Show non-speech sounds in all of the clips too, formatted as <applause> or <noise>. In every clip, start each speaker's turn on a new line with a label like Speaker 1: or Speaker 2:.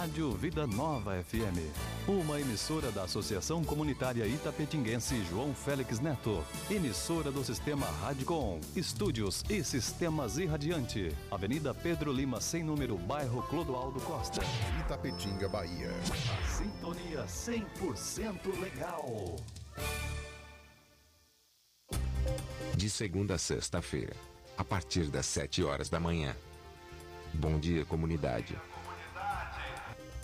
Speaker 1: Rádio Vida Nova FM, uma emissora da Associação Comunitária Itapetinguense João Félix Neto, emissora do Sistema Radicom, estúdios e sistemas irradiante, Avenida Pedro Lima, sem número, bairro Clodoaldo Costa,
Speaker 2: Itapetinga, Bahia.
Speaker 1: A sintonia 100% legal.
Speaker 3: De segunda a sexta-feira, a partir das 7 horas da manhã. Bom dia, comunidade.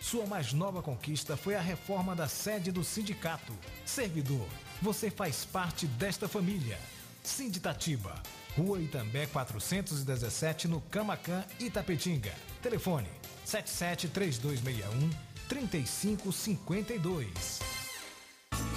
Speaker 4: Sua mais nova conquista foi a reforma da sede do sindicato. Servidor, você faz parte desta família. Sinditatiba, Rua Itambé 417, no Camacan, Itapetinga. Telefone 773261 3552.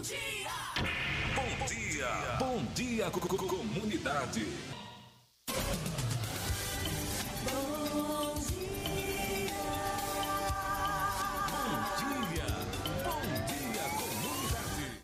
Speaker 5: Bom dia!
Speaker 6: Bom dia, bom dia, co- co- comunidade.
Speaker 5: Bom
Speaker 6: Bom dia, bom dia, comunidade.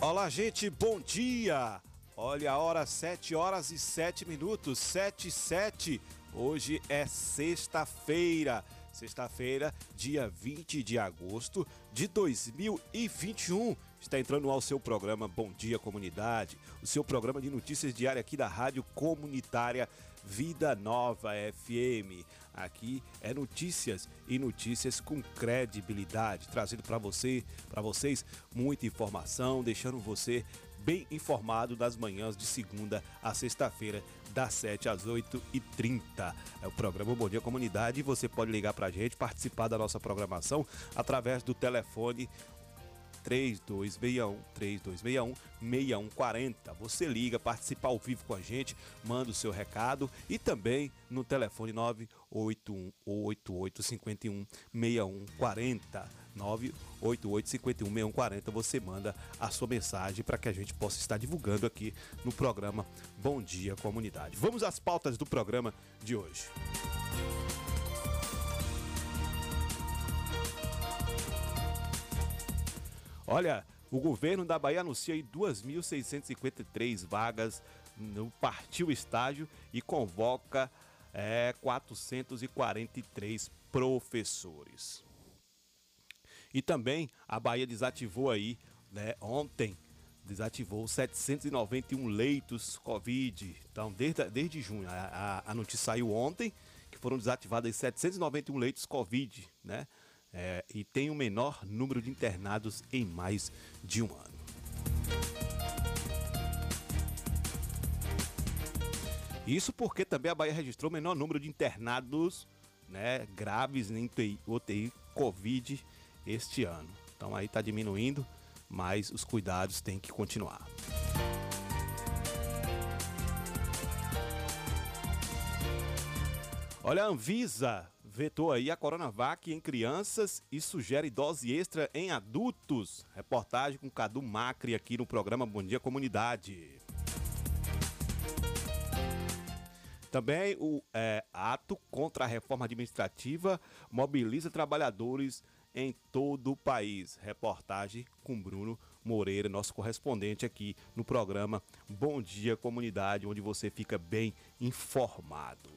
Speaker 7: Olá, gente, bom dia! Olha a hora, 7 horas e 7 minutos, 7 e 7. Hoje é sexta-feira. Sexta-feira, dia 20 de agosto de 2021. Está entrando ao seu programa Bom Dia Comunidade, o seu programa de notícias diária aqui da Rádio Comunitária Vida Nova FM. Aqui é notícias e notícias com credibilidade, trazendo para você, para vocês muita informação, deixando você bem informado das manhãs de segunda a sexta-feira, das 7 às 8h30. É o programa Bom Dia Comunidade você pode ligar para a gente, participar da nossa programação através do telefone 3261 3261 6140. Você liga, participa ao vivo com a gente, manda o seu recado e também no telefone 981 88 51 6140. 988 51 6140. Você manda a sua mensagem para que a gente possa estar divulgando aqui no programa Bom Dia Comunidade. Vamos às pautas do programa de hoje. Olha, o governo da Bahia anuncia aí 2.653 vagas no Partiu Estágio e convoca é, 443 professores. E também a Bahia desativou aí, né, ontem, desativou 791 leitos Covid. Então, desde, desde junho, a, a, a notícia saiu ontem, que foram desativados 791 leitos Covid, né? É, e tem o menor número de internados em mais de um ano. Isso porque também a Bahia registrou o menor número de internados né, graves em UTI, UTI Covid este ano. Então aí está diminuindo, mas os cuidados têm que continuar. Olha, a Anvisa vetou aí a Coronavac em crianças e sugere dose extra em adultos. Reportagem com Cadu Macri aqui no programa Bom Dia Comunidade. Também o é, ato contra a reforma administrativa mobiliza trabalhadores em todo o país. Reportagem com Bruno Moreira, nosso correspondente aqui no programa Bom Dia Comunidade, onde você fica bem informado.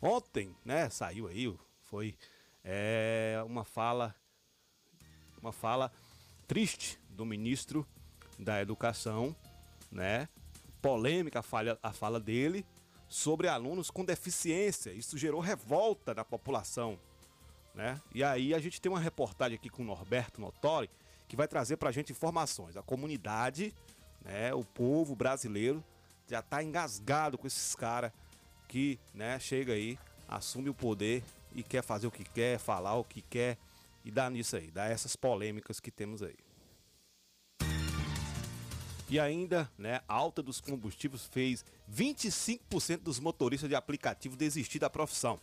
Speaker 7: Ontem, né, saiu aí, foi é, uma fala, uma fala triste do ministro da Educação, né? Polêmica a, falha, a fala dele sobre alunos com deficiência. Isso gerou revolta da população, né? E aí a gente tem uma reportagem aqui com o Norberto Notori que vai trazer para a gente informações. A comunidade, né, o povo brasileiro já está engasgado com esses caras que, né, chega aí, assume o poder e quer fazer o que quer, falar o que quer e dá nisso aí, dá essas polêmicas que temos aí. E ainda, né, a alta dos combustíveis fez 25% dos motoristas de aplicativo desistir da profissão.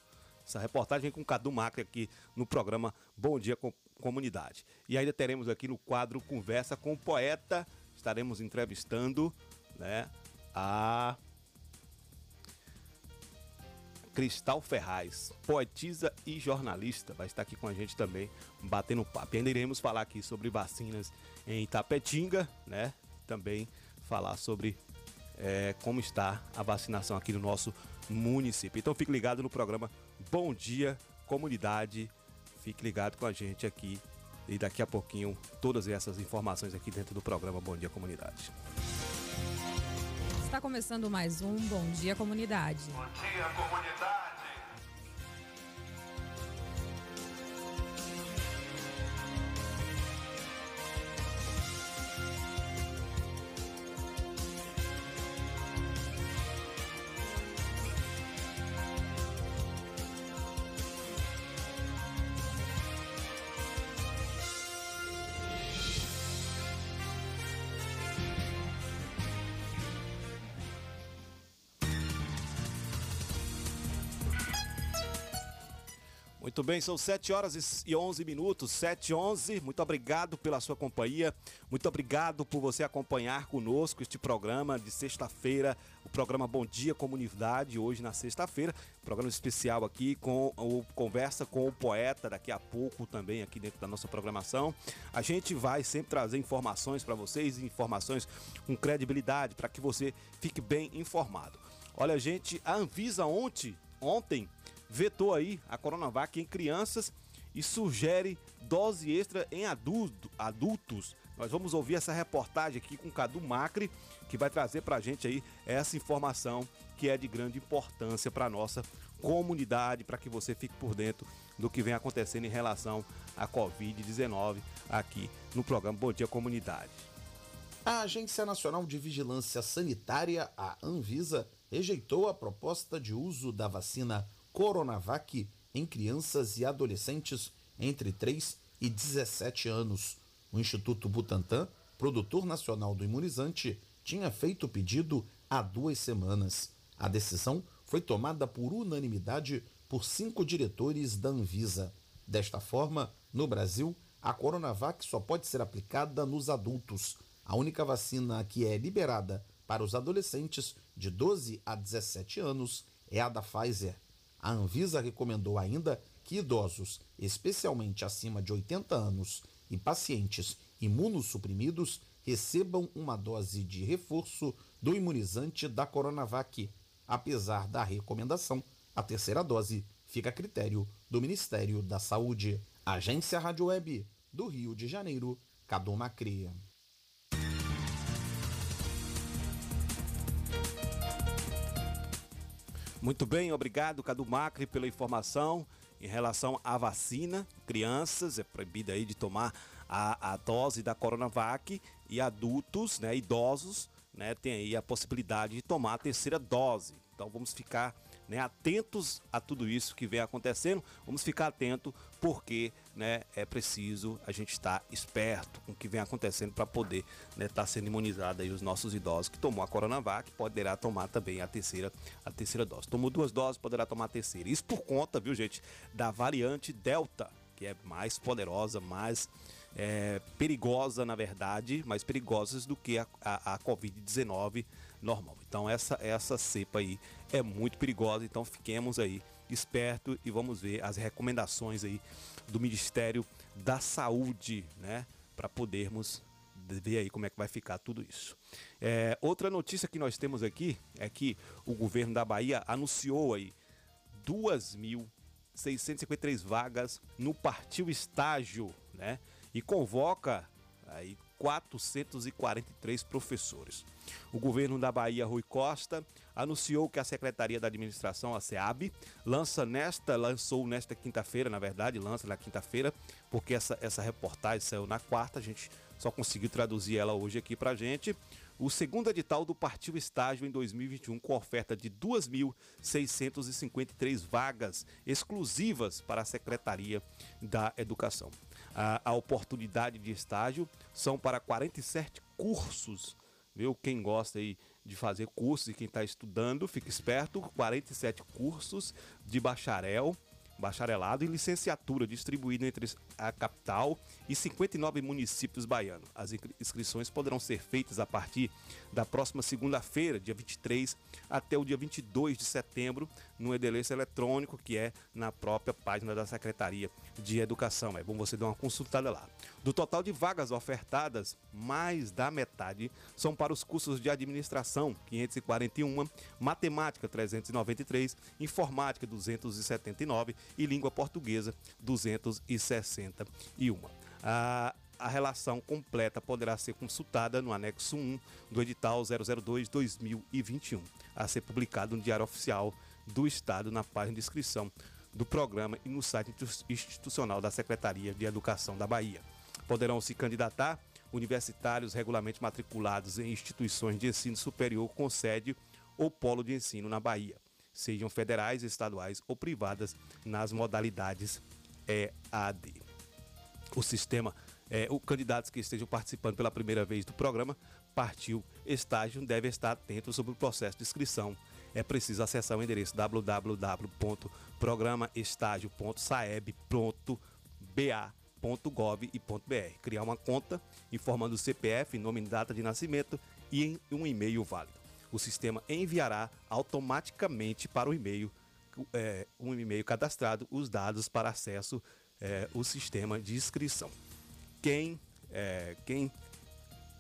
Speaker 7: Essa reportagem vem com Cadu Macri aqui no programa Bom Dia Com Comunidade. E ainda teremos aqui no quadro Conversa com o Poeta, estaremos entrevistando, né, a Cristal Ferraz, poetisa e jornalista, vai estar aqui com a gente também, batendo papo. E ainda iremos falar aqui sobre vacinas em Itapetinga, né? Também falar sobre é, como está a vacinação aqui no nosso município. Então fique ligado no programa Bom Dia Comunidade. Fique ligado com a gente aqui e daqui a pouquinho todas essas informações aqui dentro do programa Bom Dia Comunidade.
Speaker 8: Está começando mais um Bom Dia Comunidade.
Speaker 9: Bom dia, comunidade.
Speaker 7: Muito bem, são 7 horas e 11 minutos, 7 e 11. Muito obrigado pela sua companhia, muito obrigado por você acompanhar conosco este programa de sexta-feira, o programa Bom Dia Comunidade, hoje na sexta-feira, programa especial aqui com o Conversa com o Poeta, daqui a pouco também aqui dentro da nossa programação. A gente vai sempre trazer informações para vocês, informações com credibilidade, para que você fique bem informado. Olha, gente, a Anvisa ontem, ontem vetou aí a Coronavac em crianças e sugere dose extra em adulto, adultos. Nós vamos ouvir essa reportagem aqui com o Cadu Macri, que vai trazer para a gente aí essa informação que é de grande importância para a nossa comunidade, para que você fique por dentro do que vem acontecendo em relação à Covid-19 aqui no programa Bom Dia Comunidade.
Speaker 10: A Agência Nacional de Vigilância Sanitária, a Anvisa, rejeitou a proposta de uso da vacina Coronavac em crianças e adolescentes entre 3 e 17 anos. O Instituto Butantan, produtor nacional do imunizante, tinha feito o pedido há duas semanas. A decisão foi tomada por unanimidade por cinco diretores da Anvisa. Desta forma, no Brasil, a Coronavac só pode ser aplicada nos adultos. A única vacina que é liberada para os adolescentes de 12 a 17 anos é a da Pfizer. A Anvisa recomendou ainda que idosos, especialmente acima de 80 anos, e pacientes imunossuprimidos recebam uma dose de reforço do imunizante da Coronavac. Apesar da recomendação, a terceira dose fica a critério do Ministério da Saúde. Agência Rádio Web do Rio de Janeiro, Cadu Macria.
Speaker 7: Muito bem, obrigado, Cadu Macri, pela informação em relação à vacina. Crianças, é proibida aí de tomar a, a dose da Coronavac e adultos, né, idosos, né, tem aí a possibilidade de tomar a terceira dose. Então vamos ficar né, atentos a tudo isso que vem acontecendo. Vamos ficar atento porque né, é preciso a gente estar esperto com o que vem acontecendo para poder estar né, tá sendo imunizado aí os nossos idosos que tomou a Coronavac poderá tomar também a terceira a terceira dose. Tomou duas doses, poderá tomar a terceira. Isso por conta, viu gente, da variante Delta, que é mais poderosa, mais é, perigosa, na verdade, mais perigosas do que a, a, a Covid-19 normal. Então essa, essa cepa aí é muito perigosa, então fiquemos aí esperto e vamos ver as recomendações aí do Ministério da Saúde, né, para podermos ver aí como é que vai ficar tudo isso. É, outra notícia que nós temos aqui é que o governo da Bahia anunciou aí 2.653 vagas no partiu estágio, né? E convoca aí 443 professores. O governo da Bahia, Rui Costa, anunciou que a Secretaria da Administração, a SEAB, lança nesta, lançou nesta quinta-feira, na verdade, lança na quinta-feira, porque essa, essa reportagem saiu na quarta, a gente só conseguiu traduzir ela hoje aqui pra gente. O segundo edital do Partiu Estágio em 2021, com oferta de 2.653 vagas exclusivas para a Secretaria da Educação. A, a oportunidade de estágio são para 47 cursos viu? Quem gosta aí de fazer cursos e quem está estudando, fica esperto. 47 cursos de bacharel, bacharelado e licenciatura distribuído entre a capital e 59 municípios baianos. As inscrições poderão ser feitas a partir da próxima segunda-feira, dia 23, até o dia 22 de setembro, no endereço eletrônico que é na própria página da Secretaria de Educação. É bom você dar uma consultada lá. Do total de vagas ofertadas, mais da metade são para os cursos de administração, 541, matemática, 393, informática, 279 e língua portuguesa, 261. A, a relação completa poderá ser consultada no anexo 1 do edital 002-2021, a ser publicado no Diário Oficial do Estado na página de inscrição do programa e no site institucional da Secretaria de Educação da Bahia. Poderão se candidatar universitários regularmente matriculados em instituições de ensino superior com sede ou polo de ensino na Bahia, sejam federais, estaduais ou privadas nas modalidades EAD. O sistema, é, o candidatos que estejam participando pela primeira vez do programa Partiu Estágio deve estar atento sobre o processo de inscrição é preciso acessar o endereço www.programaestágio.saeb.ba.gov.br, criar uma conta informando o CPF, nome e data de nascimento e um e-mail válido. O sistema enviará automaticamente para o e-mail é, um e-mail cadastrado os dados para acesso é, ao sistema de inscrição. Quem, é, quem,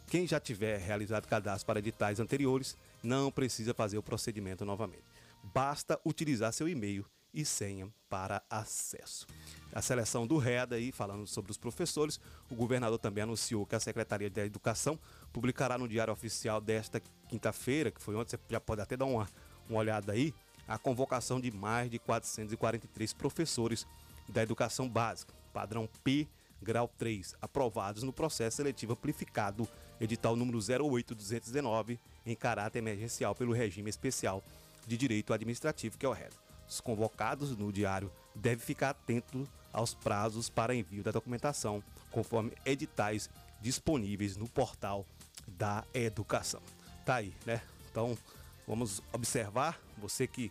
Speaker 7: quem já tiver realizado cadastro para editais anteriores não precisa fazer o procedimento novamente. Basta utilizar seu e-mail e senha para acesso. A seleção do REDA aí, falando sobre os professores, o governador também anunciou que a Secretaria da Educação publicará no Diário Oficial desta quinta-feira, que foi ontem, você já pode até dar uma, uma olhada aí, a convocação de mais de 443 professores da educação básica, padrão P, grau 3, aprovados no processo seletivo amplificado, edital número 08219, em caráter emergencial pelo regime especial de direito administrativo, que é o RED. Os convocados no diário devem ficar atentos aos prazos para envio da documentação, conforme editais disponíveis no portal da educação. Tá aí, né? Então, vamos observar, você que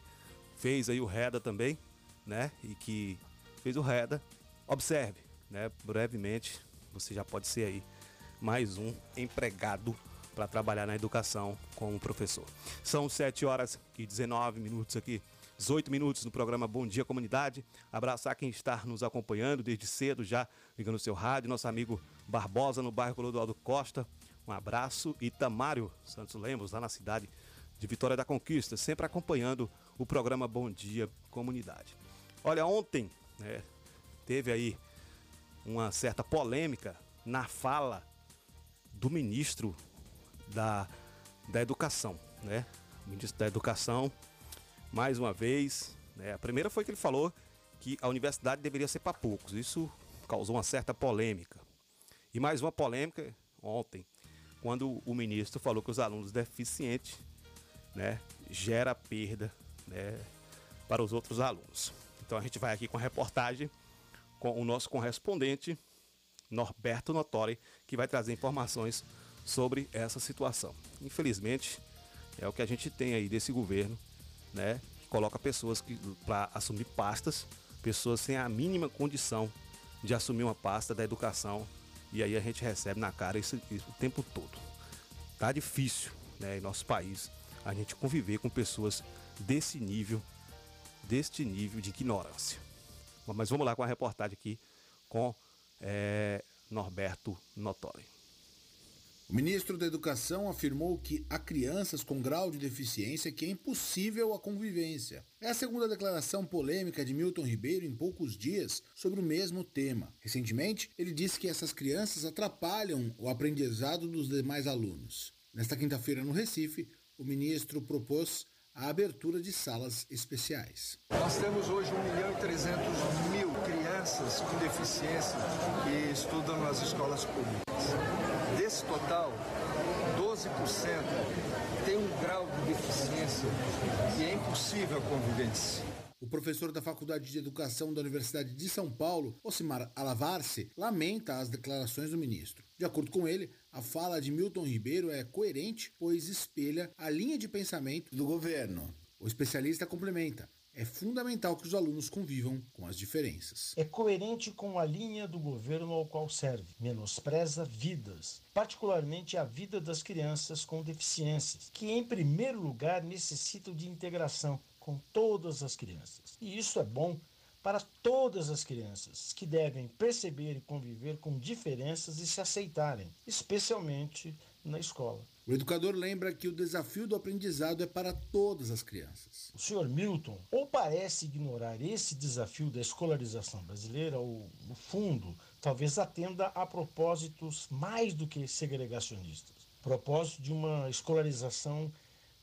Speaker 7: fez aí o REDA também, né? E que fez o REDA, observe, né? Brevemente, você já pode ser aí mais um empregado para trabalhar na educação como professor. São 7 horas e 19 minutos aqui, 18 minutos no programa Bom Dia Comunidade. Abraçar quem está nos acompanhando desde cedo já, ligando o seu rádio, nosso amigo Barbosa no bairro Clodoaldo Costa. Um abraço. E Tamário Santos Lemos, lá na cidade de Vitória da Conquista, sempre acompanhando o programa Bom Dia Comunidade. Olha, ontem né, teve aí uma certa polêmica na fala do ministro da, da Educação, né? O ministro da Educação, mais uma vez, né? a primeira foi que ele falou que a universidade deveria ser para poucos. Isso causou uma certa polêmica. E mais uma polêmica ontem, quando o ministro falou que os alunos deficientes, né, gera perda, né, para os outros alunos. Então a gente vai aqui com a reportagem com o nosso correspondente Norberto Notori, que vai trazer informações sobre essa situação. Infelizmente, é o que a gente tem aí desse governo, né? Que coloca pessoas para assumir pastas, pessoas sem a mínima condição de assumir uma pasta da educação E aí a gente recebe na cara isso, isso o tempo todo. Tá difícil, né, em nosso país, a gente conviver com pessoas desse nível, deste nível de ignorância. Mas vamos lá com a reportagem aqui com é, Norberto Notori.
Speaker 11: O ministro da Educação afirmou que há crianças com grau de deficiência que é impossível a convivência. É a segunda declaração polêmica de Milton Ribeiro em poucos dias sobre o mesmo tema. Recentemente, ele disse que essas crianças atrapalham o aprendizado dos demais alunos. Nesta quinta-feira, no Recife, o ministro propôs a abertura de salas especiais.
Speaker 12: Nós temos hoje 1 milhão e 300 mil crianças com deficiência que estudam nas escolas públicas. Desse total, 12% tem um grau de deficiência que é impossível a convivência.
Speaker 11: O professor da Faculdade de Educação da Universidade de São Paulo, Osimar Alavarce, lamenta as declarações do ministro. De acordo com ele, a fala de Milton Ribeiro é coerente, pois espelha a linha de pensamento do governo. O especialista complementa: é fundamental que os alunos convivam com as diferenças.
Speaker 13: É coerente com a linha do governo ao qual serve, menospreza vidas, particularmente a vida das crianças com deficiências, que em primeiro lugar necessitam de integração com todas as crianças. E isso é bom para todas as crianças, que devem perceber e conviver com diferenças e se aceitarem, especialmente na escola.
Speaker 11: O educador lembra que o desafio do aprendizado é para todas as crianças.
Speaker 13: O senhor Milton ou parece ignorar esse desafio da escolarização brasileira, ou, no fundo, talvez atenda a propósitos mais do que segregacionistas propósito de uma escolarização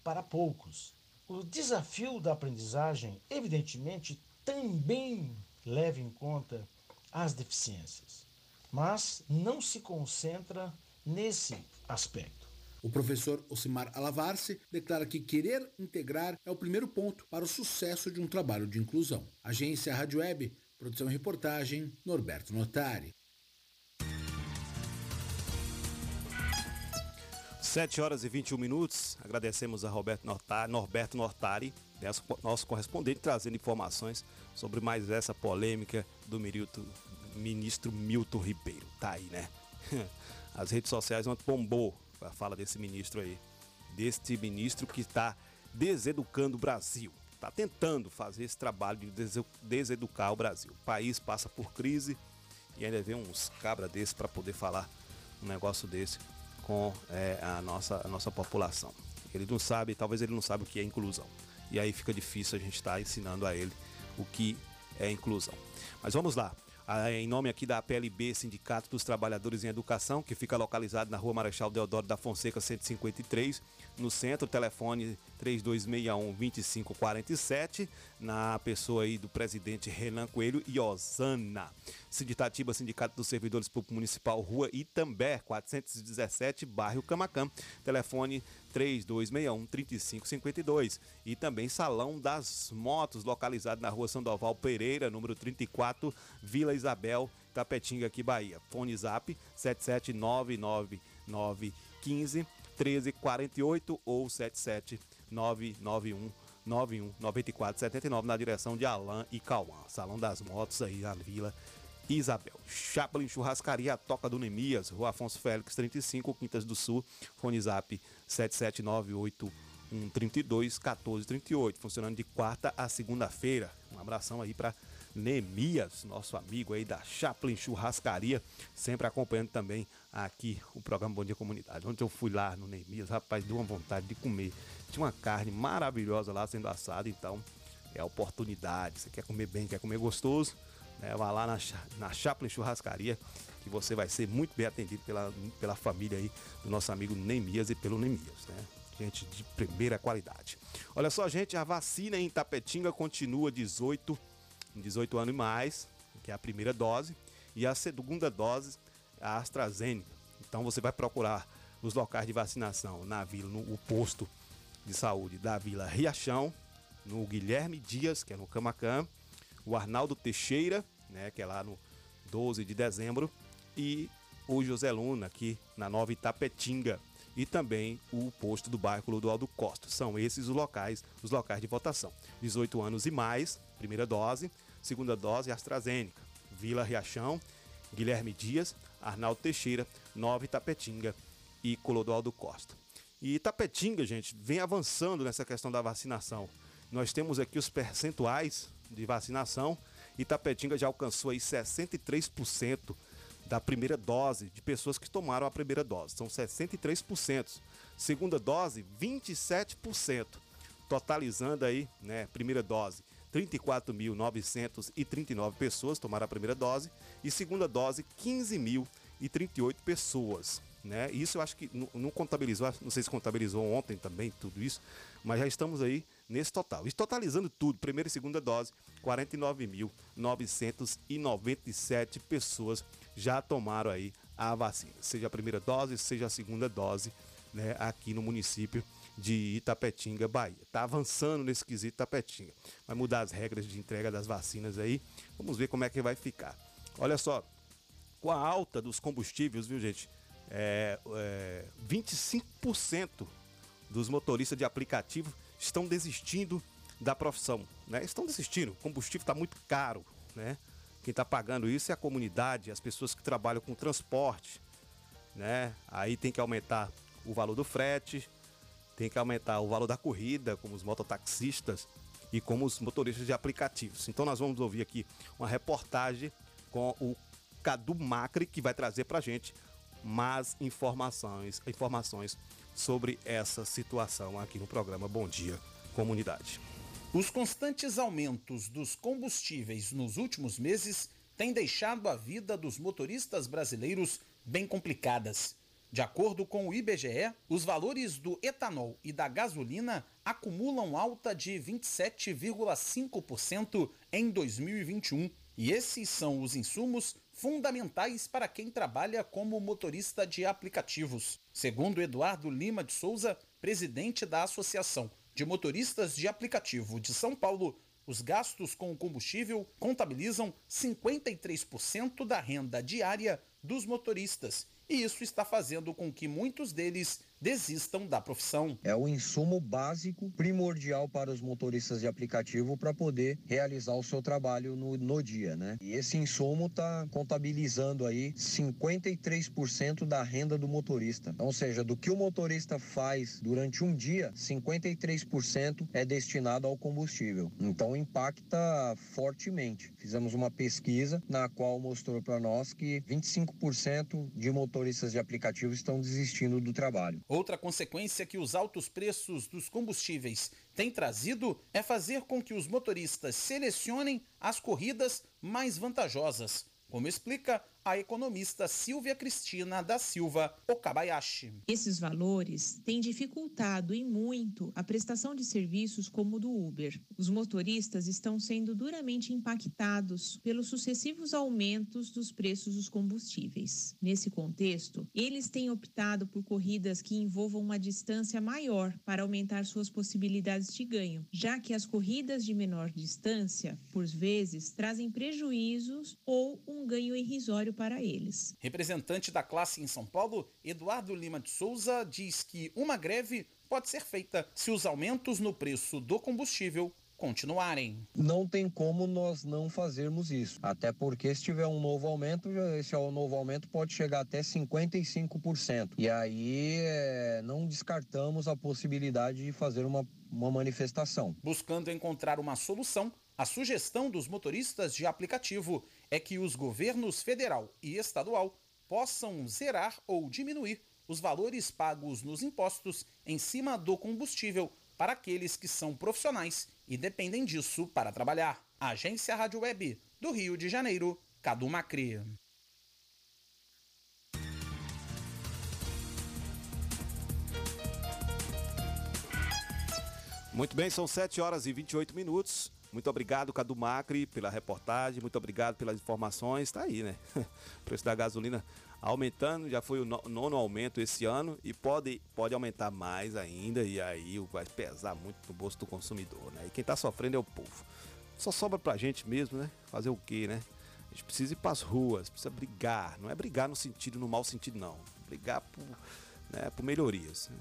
Speaker 13: para poucos. O desafio da aprendizagem, evidentemente, também leva em conta as deficiências, mas não se concentra nesse aspecto.
Speaker 11: O professor Osimar Alavarce declara que querer integrar é o primeiro ponto para o sucesso de um trabalho de inclusão. Agência Rádio Web, produção e reportagem, Norberto Notari.
Speaker 7: 7 horas e 21 minutos. Agradecemos a Roberto Nortari, Norberto Nortari, nosso correspondente, trazendo informações sobre mais essa polêmica do ministro Milton Ribeiro. Tá aí, né? <laughs> As redes sociais ontem bombou a fala desse ministro aí. Deste ministro que está deseducando o Brasil. Está tentando fazer esse trabalho de deseducar o Brasil. O país passa por crise e ainda vem uns cabra desses para poder falar um negócio desse com é, a, nossa, a nossa população. Ele não sabe, talvez ele não sabe o que é inclusão. E aí fica difícil a gente estar tá ensinando a ele o que é inclusão. Mas vamos lá em nome aqui da PLB, Sindicato dos Trabalhadores em Educação, que fica localizado na rua Marechal Deodoro da Fonseca 153, no centro, telefone 3261-2547, na pessoa aí do presidente Renan Coelho e Osana. Sinditatiba, Sindicato dos Servidores Públicos Municipal, Rua Itambé, 417, bairro Camacã, telefone 3261-3552. E também Salão das Motos, localizado na rua Sandoval Pereira, número 34, Vila Isabel, Tapetinga, aqui, Bahia. Fone zap 7799915 1348 ou 77991 91 9479 na direção de Alain e Cauã. Salão das Motos aí na Vila Isabel. Chaplin Churrascaria, Toca do Nemias, Rua Afonso Félix 35, Quintas do Sul, fone zap 7798 132 1438, funcionando de quarta a segunda-feira. Um abração aí para Nemias, nosso amigo aí da Chaplin Churrascaria, sempre acompanhando também aqui o programa Bom Dia Comunidade. Ontem eu fui lá no Nemias, rapaz, deu uma vontade de comer. Tinha uma carne maravilhosa lá sendo assada, então é a oportunidade. Você quer comer bem, quer comer gostoso? Né? Vá lá na, na Chaplin Churrascaria que você vai ser muito bem atendido pela, pela família aí do nosso amigo Nemias e pelo Nemias, né? Gente de primeira qualidade. Olha só, gente, a vacina em Tapetinga continua 18, 18 anos e mais, que é a primeira dose, e a segunda dose, a AstraZeneca. Então você vai procurar os locais de vacinação na vila, no o posto de saúde da Vila Riachão, no Guilherme Dias, que é no Camacan, o Arnaldo Teixeira, né, que é lá no 12 de dezembro, e o José Luna, aqui na Nova Itapetinga, e também o posto do bairro Clodoaldo Costa. São esses os locais, os locais de votação. 18 anos e mais, primeira dose, segunda dose AstraZeneca. Vila Riachão, Guilherme Dias, Arnaldo Teixeira, Nova Itapetinga e Clodoaldo Costa. E Itapetinga, gente, vem avançando nessa questão da vacinação. Nós temos aqui os percentuais de vacinação. Itapetinga já alcançou aí 63% da primeira dose de pessoas que tomaram a primeira dose. São 63%. Segunda dose, 27%. Totalizando aí, né, primeira dose, 34.939 pessoas tomaram a primeira dose e segunda dose 15.038 pessoas. Né? Isso eu acho que não, não contabilizou, não sei se contabilizou ontem também tudo isso, mas já estamos aí nesse total. E totalizando tudo, primeira e segunda dose, 49.997 pessoas já tomaram aí a vacina, seja a primeira dose, seja a segunda dose, né, aqui no município de Itapetinga, Bahia. Tá avançando nesse quesito Itapetinga. Vai mudar as regras de entrega das vacinas aí. Vamos ver como é que vai ficar. Olha só, com a alta dos combustíveis, viu, gente? É, é, 25% dos motoristas de aplicativo estão desistindo da profissão, né? Estão desistindo. O combustível está muito caro, né? Quem está pagando isso é a comunidade, as pessoas que trabalham com transporte, né? Aí tem que aumentar o valor do frete, tem que aumentar o valor da corrida, como os mototaxistas e como os motoristas de aplicativos. Então nós vamos ouvir aqui uma reportagem com o Cadu Macri, que vai trazer para a gente mais informações, informações sobre essa situação aqui no programa Bom Dia Comunidade.
Speaker 14: Os constantes aumentos dos combustíveis nos últimos meses têm deixado a vida dos motoristas brasileiros bem complicadas. De acordo com o IBGE, os valores do etanol e da gasolina acumulam alta de 27,5% em 2021. E esses são os insumos fundamentais para quem trabalha como motorista de aplicativos. Segundo Eduardo Lima de Souza, presidente da Associação de Motoristas de Aplicativo de São Paulo, os gastos com o combustível contabilizam 53% da renda diária dos motoristas. E isso está fazendo com que muitos deles desistam da profissão.
Speaker 15: É o insumo básico, primordial para os motoristas de aplicativo para poder realizar o seu trabalho no, no dia, né? E esse insumo está contabilizando aí 53% da renda do motorista. Ou seja, do que o motorista faz durante um dia, 53% é destinado ao combustível. Então impacta fortemente. Fizemos uma pesquisa na qual mostrou para nós que 25% de motoristas de aplicativo estão desistindo do trabalho.
Speaker 14: Outra consequência que os altos preços dos combustíveis têm trazido é fazer com que os motoristas selecionem as corridas mais vantajosas, como explica a economista Silvia Cristina da Silva Okabayashi.
Speaker 16: Esses valores têm dificultado e muito a prestação de serviços como o do Uber. Os motoristas estão sendo duramente impactados pelos sucessivos aumentos dos preços dos combustíveis. Nesse contexto, eles têm optado por corridas que envolvam uma distância maior para aumentar suas possibilidades de ganho, já que as corridas de menor distância, por vezes, trazem prejuízos ou um ganho irrisório para eles.
Speaker 14: Representante da classe em São Paulo, Eduardo Lima de Souza diz que uma greve pode ser feita se os aumentos no preço do combustível continuarem.
Speaker 15: Não tem como nós não fazermos isso. Até porque se tiver um novo aumento, esse novo aumento pode chegar até 55%. E aí é, não descartamos a possibilidade de fazer uma, uma manifestação.
Speaker 14: Buscando encontrar uma solução, a sugestão dos motoristas de aplicativo é que os governos federal e estadual possam zerar ou diminuir os valores pagos nos impostos em cima do combustível para aqueles que são profissionais e dependem disso para trabalhar. Agência Rádio Web do Rio de Janeiro, Cadu Macri.
Speaker 7: Muito bem, são 7 horas e 28 minutos. Muito obrigado, Cadu Macri, pela reportagem. Muito obrigado pelas informações. Está aí, né? <laughs> O preço da gasolina aumentando, já foi o nono aumento esse ano e pode, pode aumentar mais ainda. E aí vai pesar muito no bolso do consumidor, né? E quem está sofrendo é o povo. Só sobra pra gente mesmo, né? Fazer o quê, né? A gente precisa ir pras ruas, precisa brigar. Não é brigar no sentido, no mau sentido, não. Brigar por, né, por melhorias.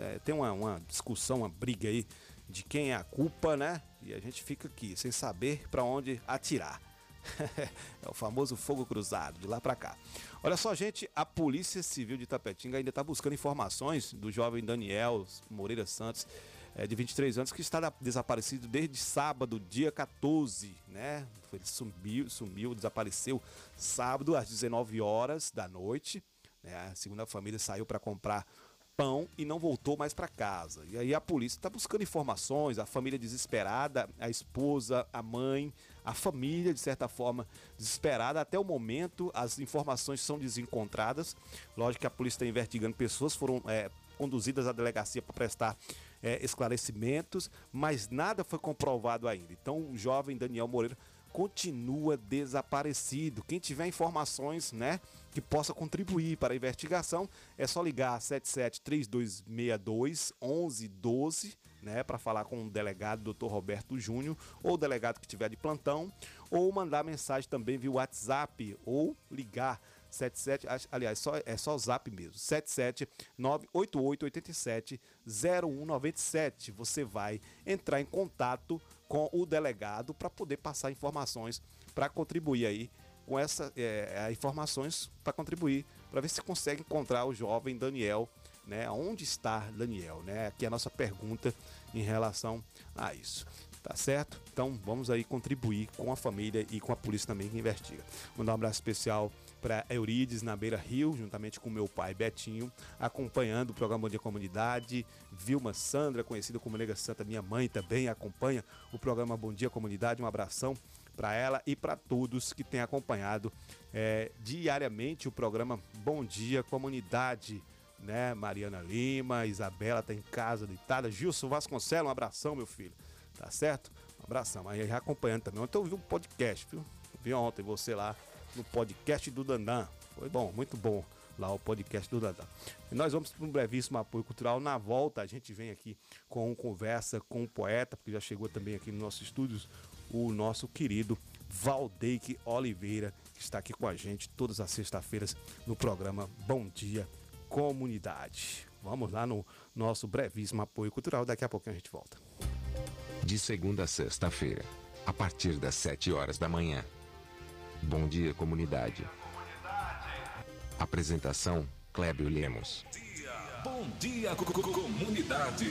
Speaker 7: É, tem uma, uma discussão, uma briga aí de quem é a culpa, né? E a gente fica aqui sem saber para onde atirar. <laughs> é o famoso fogo cruzado, de lá para cá. Olha só, gente, a Polícia Civil de Tapetinga ainda está buscando informações do jovem Daniel Moreira Santos, é, de 23 anos, que está desaparecido desde sábado, dia 14, né? Ele sumiu, sumiu, desapareceu sábado às 19 horas da noite. Né? Segundo a família, saiu para comprar pão e não voltou mais para casa. E aí a polícia está buscando informações, a família desesperada, a esposa, a mãe, a família, de certa forma, desesperada. Até o momento, as informações são desencontradas. Lógico que a polícia está investigando pessoas, foram é, conduzidas à delegacia para prestar é, esclarecimentos, mas nada foi comprovado ainda. Então, o jovem Daniel Moreira continua desaparecido. Quem tiver informações, né, que possa contribuir para a investigação, é só ligar 77 3262 1112, né, para falar com o delegado Dr. Roberto Júnior ou o delegado que tiver de plantão, ou mandar mensagem também via WhatsApp ou ligar 77, aliás, só, é só o zap mesmo, 77 98887 0197. Você vai entrar em contato com o delegado para poder passar informações para contribuir aí com essas é, informações para contribuir para ver se consegue encontrar o jovem Daniel, né? Onde está Daniel, né? Aqui é a nossa pergunta em relação a isso. Tá certo? Então vamos aí contribuir com a família e com a polícia também que investiga. Mandar um abraço especial para Eurides na Beira Rio, juntamente com meu pai Betinho, acompanhando o programa de Comunidade. Vilma Sandra, conhecida como Nega Santa, minha mãe também acompanha o programa Bom Dia Comunidade. Um abração para ela e para todos que têm acompanhado é, diariamente o programa Bom Dia Comunidade. Né? Mariana Lima, Isabela está em casa deitada, Gilson Vasconcelos, um abração, meu filho. Tá certo? Um abração. Aí acompanhando também. Ontem eu vi um podcast, viu? Vi ontem você lá no podcast do Dandan. Foi bom, muito bom lá o podcast do Dandan. E nós vamos para um brevíssimo apoio cultural. Na volta, a gente vem aqui com um conversa com o poeta, porque já chegou também aqui nos nossos estúdios o nosso querido Valdeque Oliveira, que está aqui com a gente todas as sextas-feiras no programa Bom Dia Comunidade. Vamos lá no nosso brevíssimo apoio cultural. Daqui a pouquinho a gente volta.
Speaker 3: De segunda a sexta-feira, a partir das 7 horas da manhã. Bom dia, comunidade. Apresentação: Clébio Lemos.
Speaker 6: Bom dia, co co comunidade.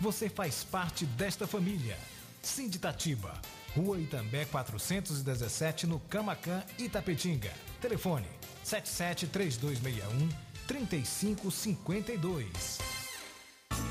Speaker 4: você faz parte desta família. Sinditatiba, Rua Itambé 417, no Camacan, Itapetinga. Telefone 77 3261 3552.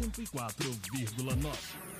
Speaker 17: 104,9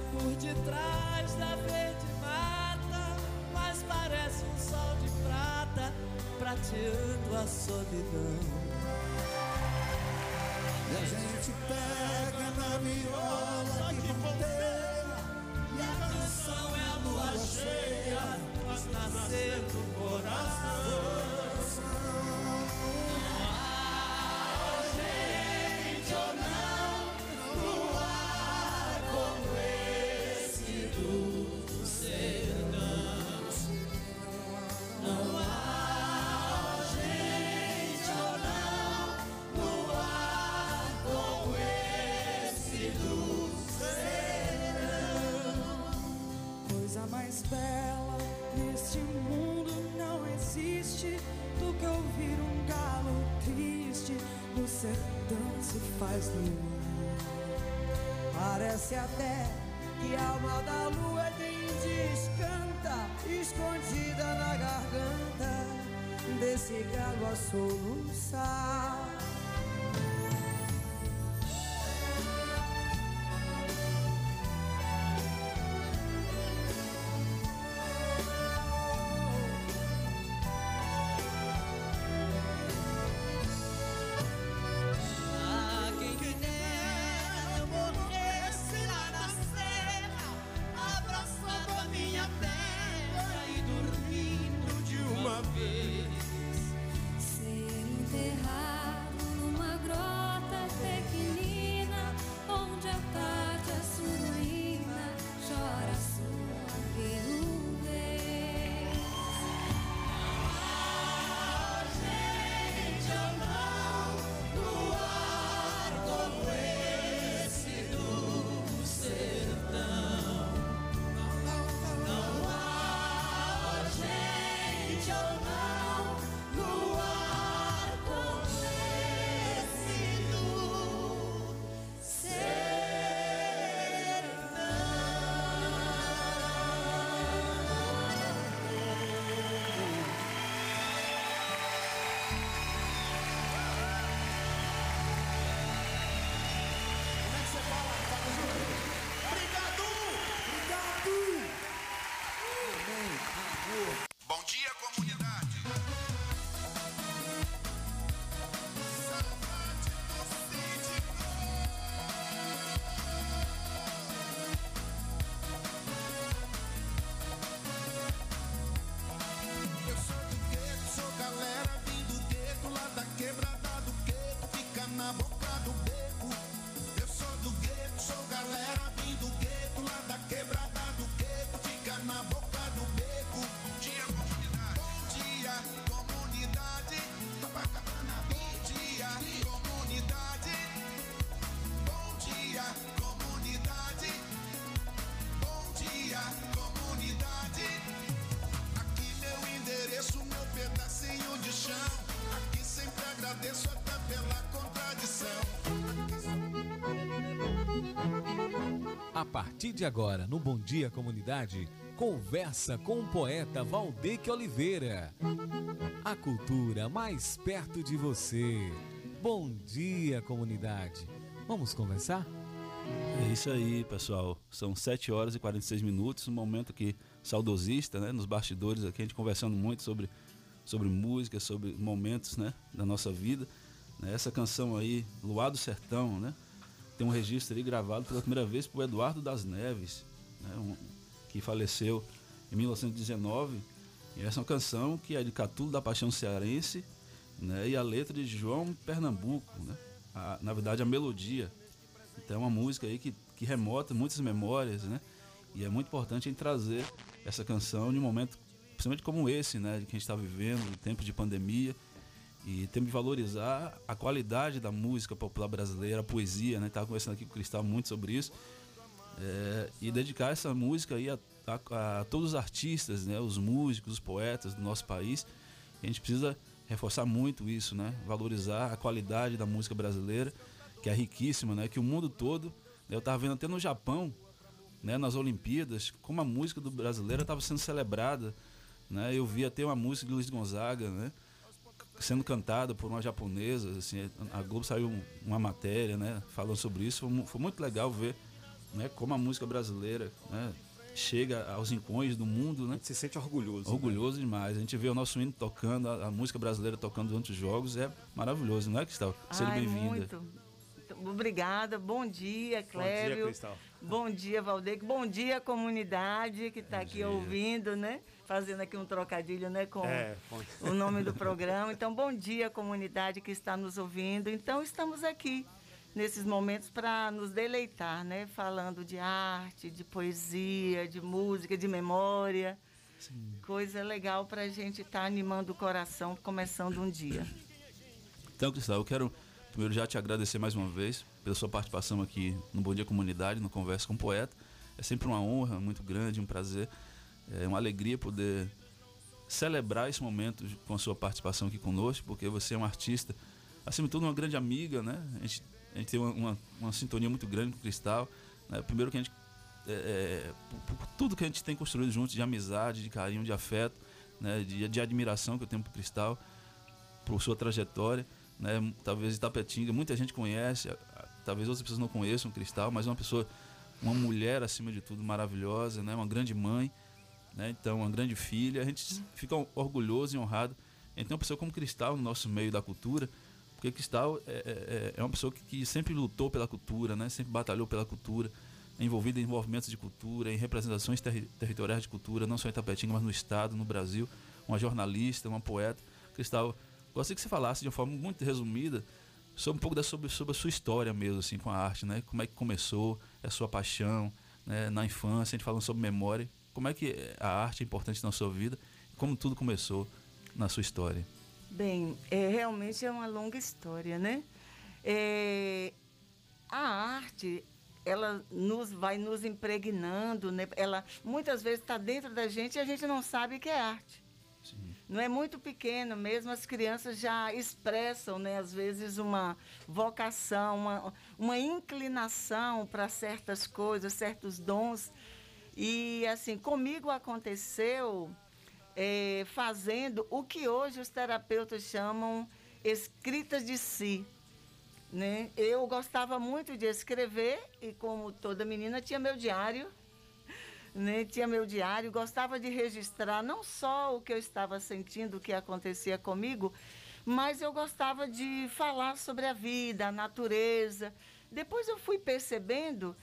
Speaker 18: por detrás da verde mata, mas parece um sol de prata prateando a solidão.
Speaker 19: E a gente pega na viola que ponteia
Speaker 18: E a canção é a lua cheia, faz nascer do coração.
Speaker 20: Parece até que a alma da lua descanta, escondida na garganta desse galo a soluçar.
Speaker 21: Partir de agora, no Bom Dia Comunidade, conversa com o poeta Valdeque Oliveira. A cultura mais perto de você. Bom dia, comunidade. Vamos conversar?
Speaker 22: É isso aí, pessoal. São 7 horas e 46 minutos, um momento aqui saudosista, né? Nos bastidores aqui, a gente conversando muito sobre, sobre música, sobre momentos, né? Da nossa vida. Né? Essa canção aí, Luar do Sertão, né? Tem um registro ali gravado pela primeira vez por Eduardo das Neves, né? um, que faleceu em 1919. E essa é uma canção que é de Catulo da Paixão Cearense, né? E a letra de João Pernambuco, né? A, na verdade, a melodia. Então é uma música aí que, que remota muitas memórias, né? E é muito importante em trazer essa canção em um momento, principalmente como esse, né? Que a gente está vivendo, em tempo de pandemia. E temos que valorizar a qualidade da música popular brasileira, a poesia, né? Estava conversando aqui com o Cristal muito sobre isso. É, e dedicar essa música aí a, a, a, todos os artistas, né? Os músicos, os poetas do nosso país. A gente precisa reforçar muito isso, né? Valorizar a qualidade da música brasileira, que é riquíssima, né? Que o mundo todo, né? eu estava vendo até no Japão, né? Nas Olimpíadas, como a música do brasileiro estava sendo celebrada, né? Eu vi até uma música de Luiz Gonzaga, né? Sendo cantada por uma japonesa, assim, a Globo saiu uma matéria, né, falando sobre isso, foi, foi muito legal ver, né, como a música brasileira, né, chega aos rincões do mundo, né?
Speaker 7: Se sente orgulhoso.
Speaker 22: Orgulhoso né? demais. A gente vê o nosso hino tocando, a, a, música brasileira tocando durante os jogos, é maravilhoso, não é, Cristal? Seja bem-vinda.
Speaker 23: Muito. Obrigada. Bom dia, Clébio.
Speaker 7: Bom dia, Cristal.
Speaker 23: Bom dia, Valdeir. Bom dia, comunidade que está aqui dia. ouvindo, né? Fazendo aqui um trocadilho, né? Com é, o nome do <laughs> programa. Então, bom dia, comunidade que está nos ouvindo. Então, estamos aqui nesses momentos para nos deleitar, né? Falando de arte, de poesia, de música, de memória. Sim. Coisa legal para a gente estar tá animando o coração, começando um dia.
Speaker 22: Então, Cristal, eu quero primeiro já te agradecer mais uma vez pela sua participação aqui no Bom Dia Comunidade, no Conversa com o Poeta. É sempre uma honra muito grande, um prazer, é uma alegria poder celebrar esse momento com a sua participação aqui conosco, porque você é um artista, acima de tudo, uma grande amiga, né? A gente, a gente tem uma, uma, uma sintonia muito grande com o Cristal. Né? Primeiro que a gente. É, é, por, por tudo que a gente tem construído juntos de amizade, de carinho, de afeto, né? de, de admiração que eu tenho por Cristal, por sua trajetória né? Talvez Itapetinga, muita gente conhece, talvez outras pessoas não conheçam Cristal, mas é uma pessoa, uma mulher acima de tudo maravilhosa, né? Uma grande mãe, né? Então, uma grande filha. A gente fica orgulhoso e honrado em ter uma pessoa como Cristal no nosso meio da cultura, porque Cristal é, é, é uma pessoa que, que, sempre lutou pela cultura, né? Sempre batalhou pela cultura, envolvida em movimentos de cultura, em representações ter territoriais de cultura, não só em Itapetinga, mas no estado, no Brasil. Uma jornalista, uma poeta. Cristal Gostaria que você falasse de uma forma muito resumida sobre um pouco da, sobre, sobre a sua história mesmo, assim, com a arte, né? Como é que começou, a sua paixão, né? na infância, a gente falando sobre memória. Como é que a arte é importante na sua vida como tudo começou na sua história?
Speaker 23: Bem, é, realmente é uma longa história, né? É, a arte, ela nos vai nos impregnando, né? Ela muitas vezes está dentro da gente e a gente não sabe que é arte não é muito pequeno mesmo, as crianças já expressam, né, às vezes, uma vocação, uma, uma inclinação para certas coisas, certos dons. E, assim, comigo aconteceu é, fazendo o que hoje os terapeutas chamam escritas de si. Né? Eu gostava muito de escrever e, como toda menina, tinha meu diário né? tinha meu diário, gostava de registrar não só o que eu estava sentindo, o que acontecia comigo, mas eu gostava de falar sobre a vida, a natureza. Depois eu fui percebendo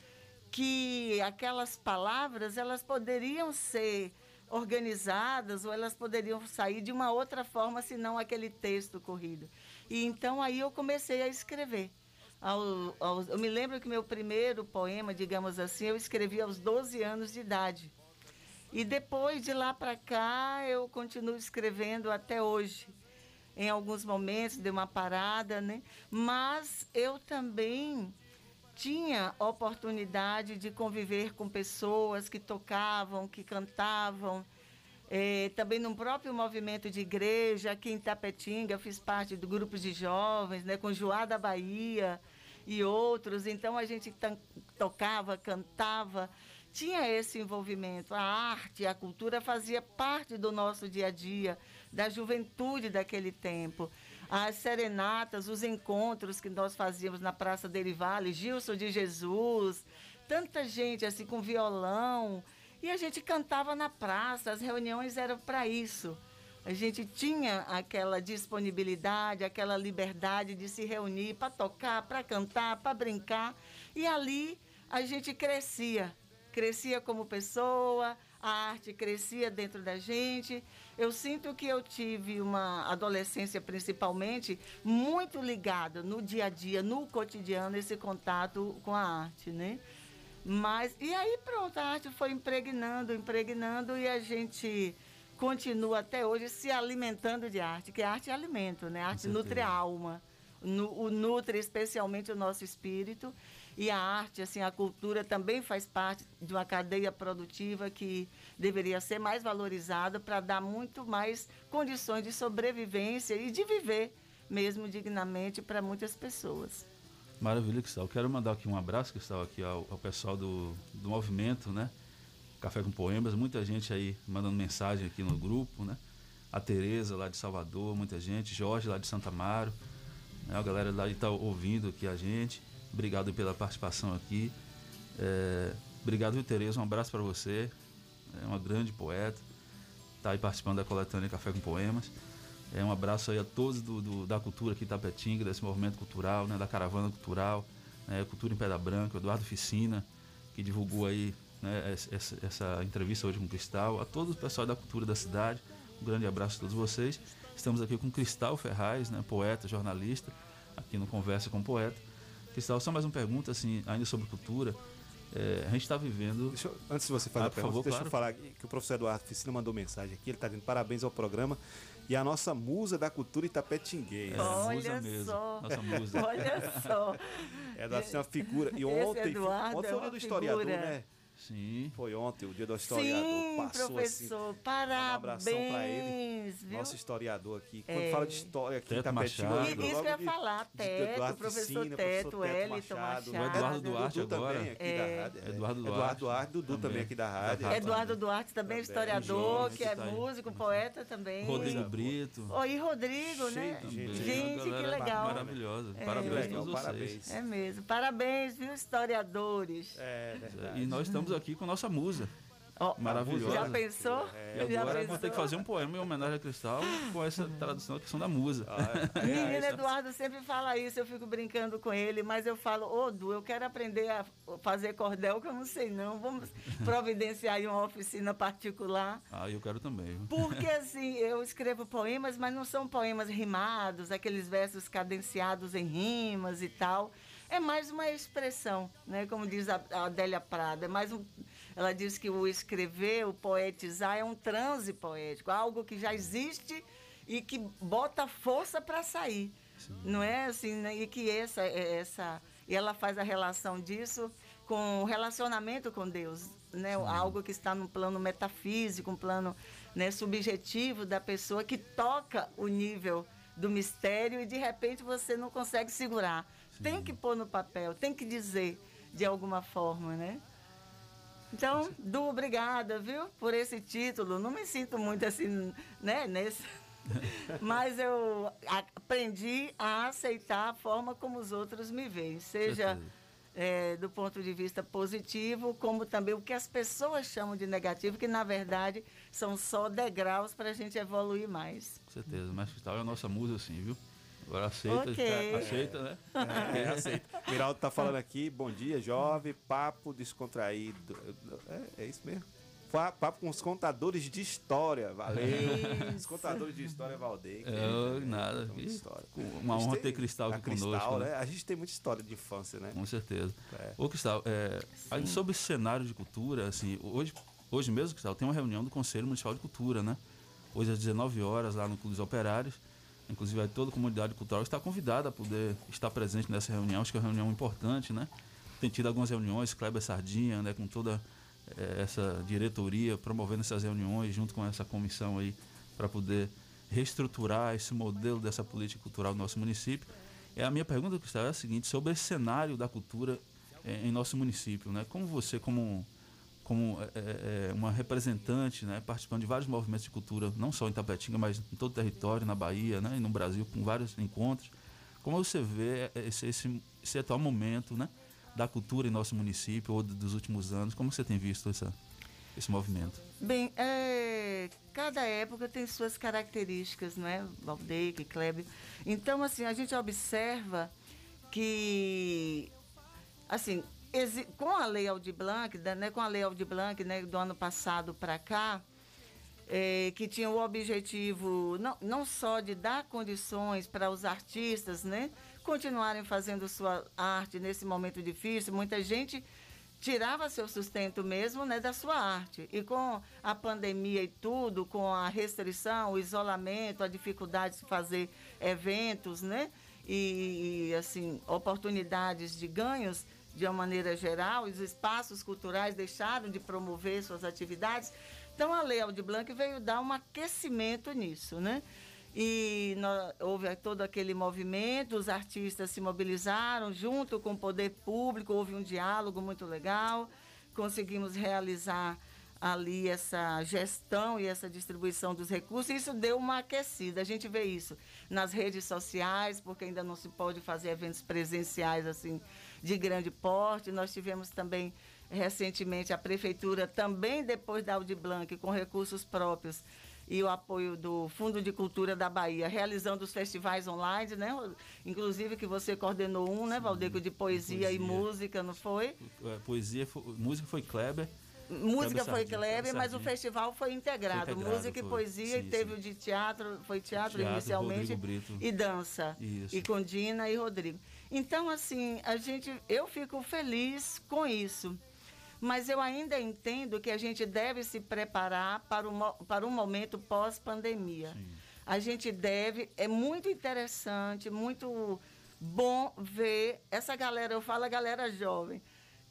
Speaker 23: que aquelas palavras elas poderiam ser organizadas ou elas poderiam sair de uma outra forma senão aquele texto corrido. E então aí eu comecei a escrever. Ao, ao, eu me lembro que meu primeiro poema, digamos assim, eu escrevi aos 12 anos de idade. E depois de lá para cá, eu continuo escrevendo até hoje. Em alguns momentos dei uma parada, né? Mas eu também tinha oportunidade de conviver com pessoas que tocavam, que cantavam. É, também no próprio movimento de igreja, aqui em Tapetinga, eu fiz parte do grupo de jovens, né, com Joá da Bahia. E outros. Então a gente tocava, cantava, tinha esse envolvimento. A arte, a cultura fazia parte do nosso dia a dia, da juventude daquele tempo. As serenatas, os encontros que nós fazíamos na Praça Derivale, Gilson de Jesus, tanta gente assim com violão. E a gente cantava na praça, as reuniões eram para isso. A gente tinha aquela disponibilidade, aquela liberdade de se reunir para tocar, para cantar, para brincar. E ali a gente crescia. Crescia como pessoa, a arte crescia dentro da gente. Eu sinto que eu tive uma adolescência, principalmente, muito ligada no dia a dia, no cotidiano, esse contato com a arte, né? Mas, e aí pronto, a arte foi impregnando, impregnando e a gente continua até hoje se alimentando de arte, que a arte é alimento, né? A arte nutre a alma, o nutre especialmente o nosso espírito e a arte, assim, a cultura também faz parte de uma cadeia produtiva que deveria ser mais valorizada para dar muito mais condições de sobrevivência e de viver mesmo dignamente para muitas pessoas.
Speaker 22: Maravilha, Cristal. Quero mandar aqui um abraço, Cristal, aqui ao, ao pessoal do, do movimento, né? Café com Poemas, muita gente aí mandando mensagem aqui no grupo, né? A Tereza lá de Salvador, muita gente, Jorge lá de Santa Amaro, né? a galera lá está ouvindo aqui a gente. Obrigado pela participação aqui. É, obrigado, viu, Tereza? Um abraço para você. É uma grande poeta. Está aí participando da coletânea Café com Poemas. É um abraço aí a todos do, do- da cultura aqui em Tapetinga, desse movimento cultural, né, da caravana cultural, né, Cultura em Pedra Branca, Eduardo Ficina, que divulgou aí né, essa, essa- entrevista hoje com o Cristal, a todo o pessoal da cultura da cidade. Um grande abraço a todos vocês. Estamos aqui com Cristal Ferraz, né, poeta, jornalista, aqui no Conversa com o Poeta. Cristal, só mais uma pergunta, assim, ainda sobre cultura. É, a gente está vivendo.
Speaker 7: Deixa eu- antes de você fazer
Speaker 22: Ah,
Speaker 7: a pergunta,
Speaker 22: favor,
Speaker 7: deixa
Speaker 22: claro.
Speaker 7: eu falar aqui que o professor Eduardo Ficina mandou mensagem aqui. Ele está dizendo parabéns ao programa. E a nossa musa da cultura Itapetinguense.
Speaker 22: É,
Speaker 23: Olha
Speaker 22: musa mesmo,
Speaker 23: só.
Speaker 22: nossa musa. <laughs>
Speaker 23: Olha só.
Speaker 7: Eduardo Ficina é uma figura. E
Speaker 23: Esse
Speaker 7: ontem,
Speaker 23: Eduardo
Speaker 7: ontem
Speaker 23: é
Speaker 7: foi o dia
Speaker 23: uma
Speaker 7: do historiador,
Speaker 23: figura.
Speaker 7: né?
Speaker 22: Sim.
Speaker 7: Foi ontem o dia do historiador.
Speaker 23: Sim,
Speaker 7: Passou
Speaker 23: professor,
Speaker 7: assim.
Speaker 23: parabéns.
Speaker 7: Um abração ele.
Speaker 23: viu?
Speaker 7: Nosso historiador aqui. Quando
Speaker 23: É.
Speaker 7: fala de história aqui,
Speaker 22: Teto
Speaker 7: Tapetinga,
Speaker 22: Machado.
Speaker 7: lembra
Speaker 23: Isso que eu ia falar,
Speaker 7: de
Speaker 23: Teto,
Speaker 7: Eduardo
Speaker 23: professor
Speaker 7: Ficina,
Speaker 23: Teto,
Speaker 7: professor
Speaker 23: Wellington
Speaker 7: Machado.
Speaker 22: O Eduardo Duarte
Speaker 7: Dudu
Speaker 22: agora.
Speaker 7: também aqui
Speaker 23: É.
Speaker 7: da rádio. é.
Speaker 22: Eduardo
Speaker 7: Eduardo
Speaker 22: Duarte.
Speaker 7: Duarte, Dudu também,
Speaker 22: Também.
Speaker 7: aqui da rádio.
Speaker 23: Eduardo Duarte também, historiador,
Speaker 22: Gente,
Speaker 23: que é
Speaker 22: tá aí.
Speaker 23: músico, poeta também.
Speaker 22: Rodrigo Brito.
Speaker 23: Oh, e Rodrigo,
Speaker 7: Cheio
Speaker 23: né?
Speaker 7: gente.
Speaker 23: Que legal.
Speaker 22: Maravilhosa.
Speaker 23: É.
Speaker 22: Parabéns a vocês.
Speaker 7: parabéns.
Speaker 23: É mesmo. Parabéns, viu, historiadores.
Speaker 7: É, verdade.
Speaker 22: E nós estamos aqui com nossa musa.
Speaker 23: Ó,
Speaker 22: Maravilhosa.
Speaker 23: Já pensou?
Speaker 22: E
Speaker 23: Já
Speaker 22: agora
Speaker 23: pensou?
Speaker 22: vou ter que fazer um poema em homenagem a Cristal com essa tradução da questão da musa. <laughs>
Speaker 23: Menino Eduardo sempre fala isso, eu fico brincando com ele, mas eu falo, ô Du, eu quero aprender a fazer cordel, que eu não sei não. Vamos <laughs> providenciar aí uma oficina particular.
Speaker 22: Ah, eu quero também.
Speaker 23: Porque <laughs> assim, eu escrevo poemas, mas não são poemas rimados, aqueles versos cadenciados em rimas e tal. É mais uma expressão, né? Como diz a a Adélia Prada, é mais um. Ela diz que o escrever, o poetizar é um transe poético, algo que já existe e que bota força para sair. Não é assim, né? E que essa, essa. E ela faz a relação disso com o relacionamento com Deus, né? Algo que está no plano metafísico, um plano né, subjetivo da pessoa que toca o nível do mistério e de repente você não consegue segurar. Tem que pôr no papel, tem que dizer de alguma forma, né? Então, Du, obrigada, viu, por esse título. Não me sinto muito assim, né, nesse. <laughs> Mas eu aprendi a aceitar a forma como os outros me veem, seja é, do ponto de vista positivo, como também o que as pessoas chamam de negativo, que na verdade são só degraus para a gente evoluir mais.
Speaker 22: Com certeza. Mas Cristal é a nossa musa, sim, viu? Agora aceita,
Speaker 23: Ok.
Speaker 22: tá- aceita, né?
Speaker 7: É, aceita. Miraldo tá falando aqui, bom dia, jovem, papo descontraído. É, é isso mesmo. Papo com os contadores de história, valeu.
Speaker 23: Isso.
Speaker 7: Os contadores de história, Valdeir.
Speaker 22: É, nada.
Speaker 7: Muita história.
Speaker 22: Uma honra ter Cristal aqui conosco. né?
Speaker 7: A gente tem muita história de infância, né?
Speaker 22: Com certeza.
Speaker 7: É.
Speaker 22: Ô, Cristal, é, aí sobre esse cenário de cultura, assim, hoje, hoje mesmo, Cristal, tem uma reunião do Conselho Municipal de Cultura, né? Hoje às 19 horas, lá no Clube dos Operários. Inclusive, toda a comunidade cultural está convidada a poder estar presente nessa reunião. Acho que é uma reunião importante, né? Tem tido algumas reuniões, Kleber Sardinha, né, com toda eh, essa diretoria promovendo essas reuniões junto com essa comissão aí para poder reestruturar esse modelo dessa política cultural do nosso município. É a minha pergunta, Gustavo, é a seguinte, sobre esse cenário da cultura é, em nosso município, né? Como você, como como é, é, uma representante, né, participando de vários movimentos de cultura, não só em Tapetinga, mas em todo o território, na Bahia, né, e no Brasil, com vários encontros. Como você vê esse, esse, esse atual momento, né, da cultura em nosso município ou dos últimos anos? Como você tem visto essa, esse movimento?
Speaker 23: Bem, é, cada época tem suas características, né? Valdeir, Kleber. Então, assim, a gente observa que, assim, com a Lei Aldir Blanc, né, com a Lei Aldir Blanc né, do ano passado para cá, é, que tinha o objetivo não, não só de dar condições para os artistas né, continuarem fazendo sua arte nesse momento difícil, muita gente tirava seu sustento mesmo né, da sua arte. E com a pandemia e tudo, com a restrição, o isolamento, a dificuldade de fazer eventos, né? E, e assim, oportunidades de ganhos, de uma maneira geral, os espaços culturais deixaram de promover suas atividades. Então, a Lei Aldir Blanc veio dar um aquecimento nisso, né? E nós, houve todo aquele movimento, os artistas se mobilizaram junto com o poder público, houve um diálogo muito legal, conseguimos realizar ali essa gestão e essa distribuição dos recursos, e isso deu uma aquecida. A gente vê isso nas redes sociais, porque ainda não se pode fazer eventos presenciais assim de grande porte. Nós tivemos também recentemente a prefeitura também depois da Audi Blanc com recursos próprios e o apoio do Fundo de Cultura da Bahia, realizando os festivais online, né? Inclusive que você coordenou um, né, Valdeco, de poesia, poesia, e música, não foi?
Speaker 22: É, poesia, música foi Kleber
Speaker 23: Música foi Kleber, mas o festival foi integrado. Foi integrado música foi. e poesia, sim, e teve sim. o de teatro, foi teatro, teatro inicialmente, e dança. Isso. E com Dina e Rodrigo. Então, assim, a gente, eu fico feliz com isso. Mas eu ainda entendo que a gente deve se preparar para, o, para um momento pós-pandemia. A gente deve, é muito interessante, muito bom ver essa galera, eu falo a galera jovem,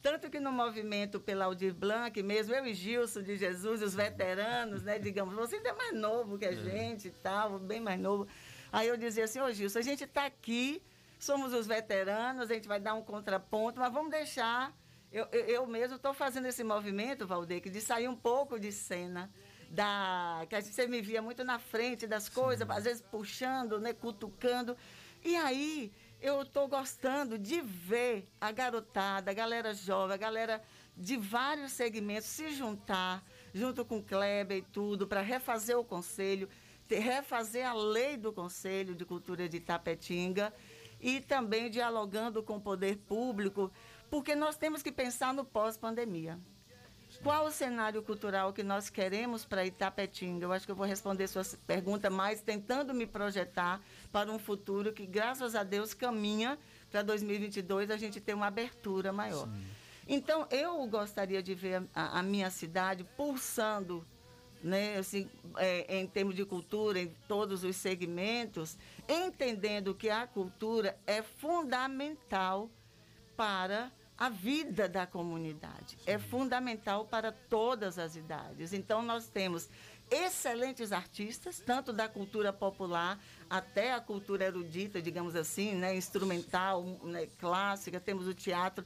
Speaker 23: tanto que no movimento pela Aldir Blanc, mesmo eu e Gilson de Jesus, os veteranos, né? Digamos, você ainda é mais novo que a é. gente e tal, bem mais novo. Aí eu dizia assim, ô Gilson, a gente está aqui, somos os veteranos, a gente vai dar um contraponto, mas vamos deixar. Eu, eu, eu mesmo estou fazendo esse movimento, Valdeir, de sair um pouco de cena. Da, que a gente, você me via muito na frente das coisas, Sim. às vezes puxando, né, cutucando. E aí eu estou gostando de ver a garotada, a galera jovem, a galera de vários segmentos se juntar, junto com o Kleber e tudo, para refazer o conselho, refazer a lei do Conselho de Cultura de Tapetinga e também dialogando com o poder público, porque nós temos que pensar no pós-pandemia. Qual o cenário cultural que nós queremos para Itapetinga? Eu acho que eu vou responder sua pergunta mais tentando me projetar para um futuro que, graças a Deus, caminha para 2022 a gente ter uma abertura maior. Sim. Então, eu gostaria de ver a, a minha cidade pulsando né, assim, é, em termos de cultura, em todos os segmentos, entendendo que a cultura é fundamental para a vida da comunidade. Sim. É fundamental para todas as idades. Então, nós temos excelentes artistas, tanto da cultura popular até a cultura erudita, digamos assim, né, instrumental, né, clássica, temos o teatro.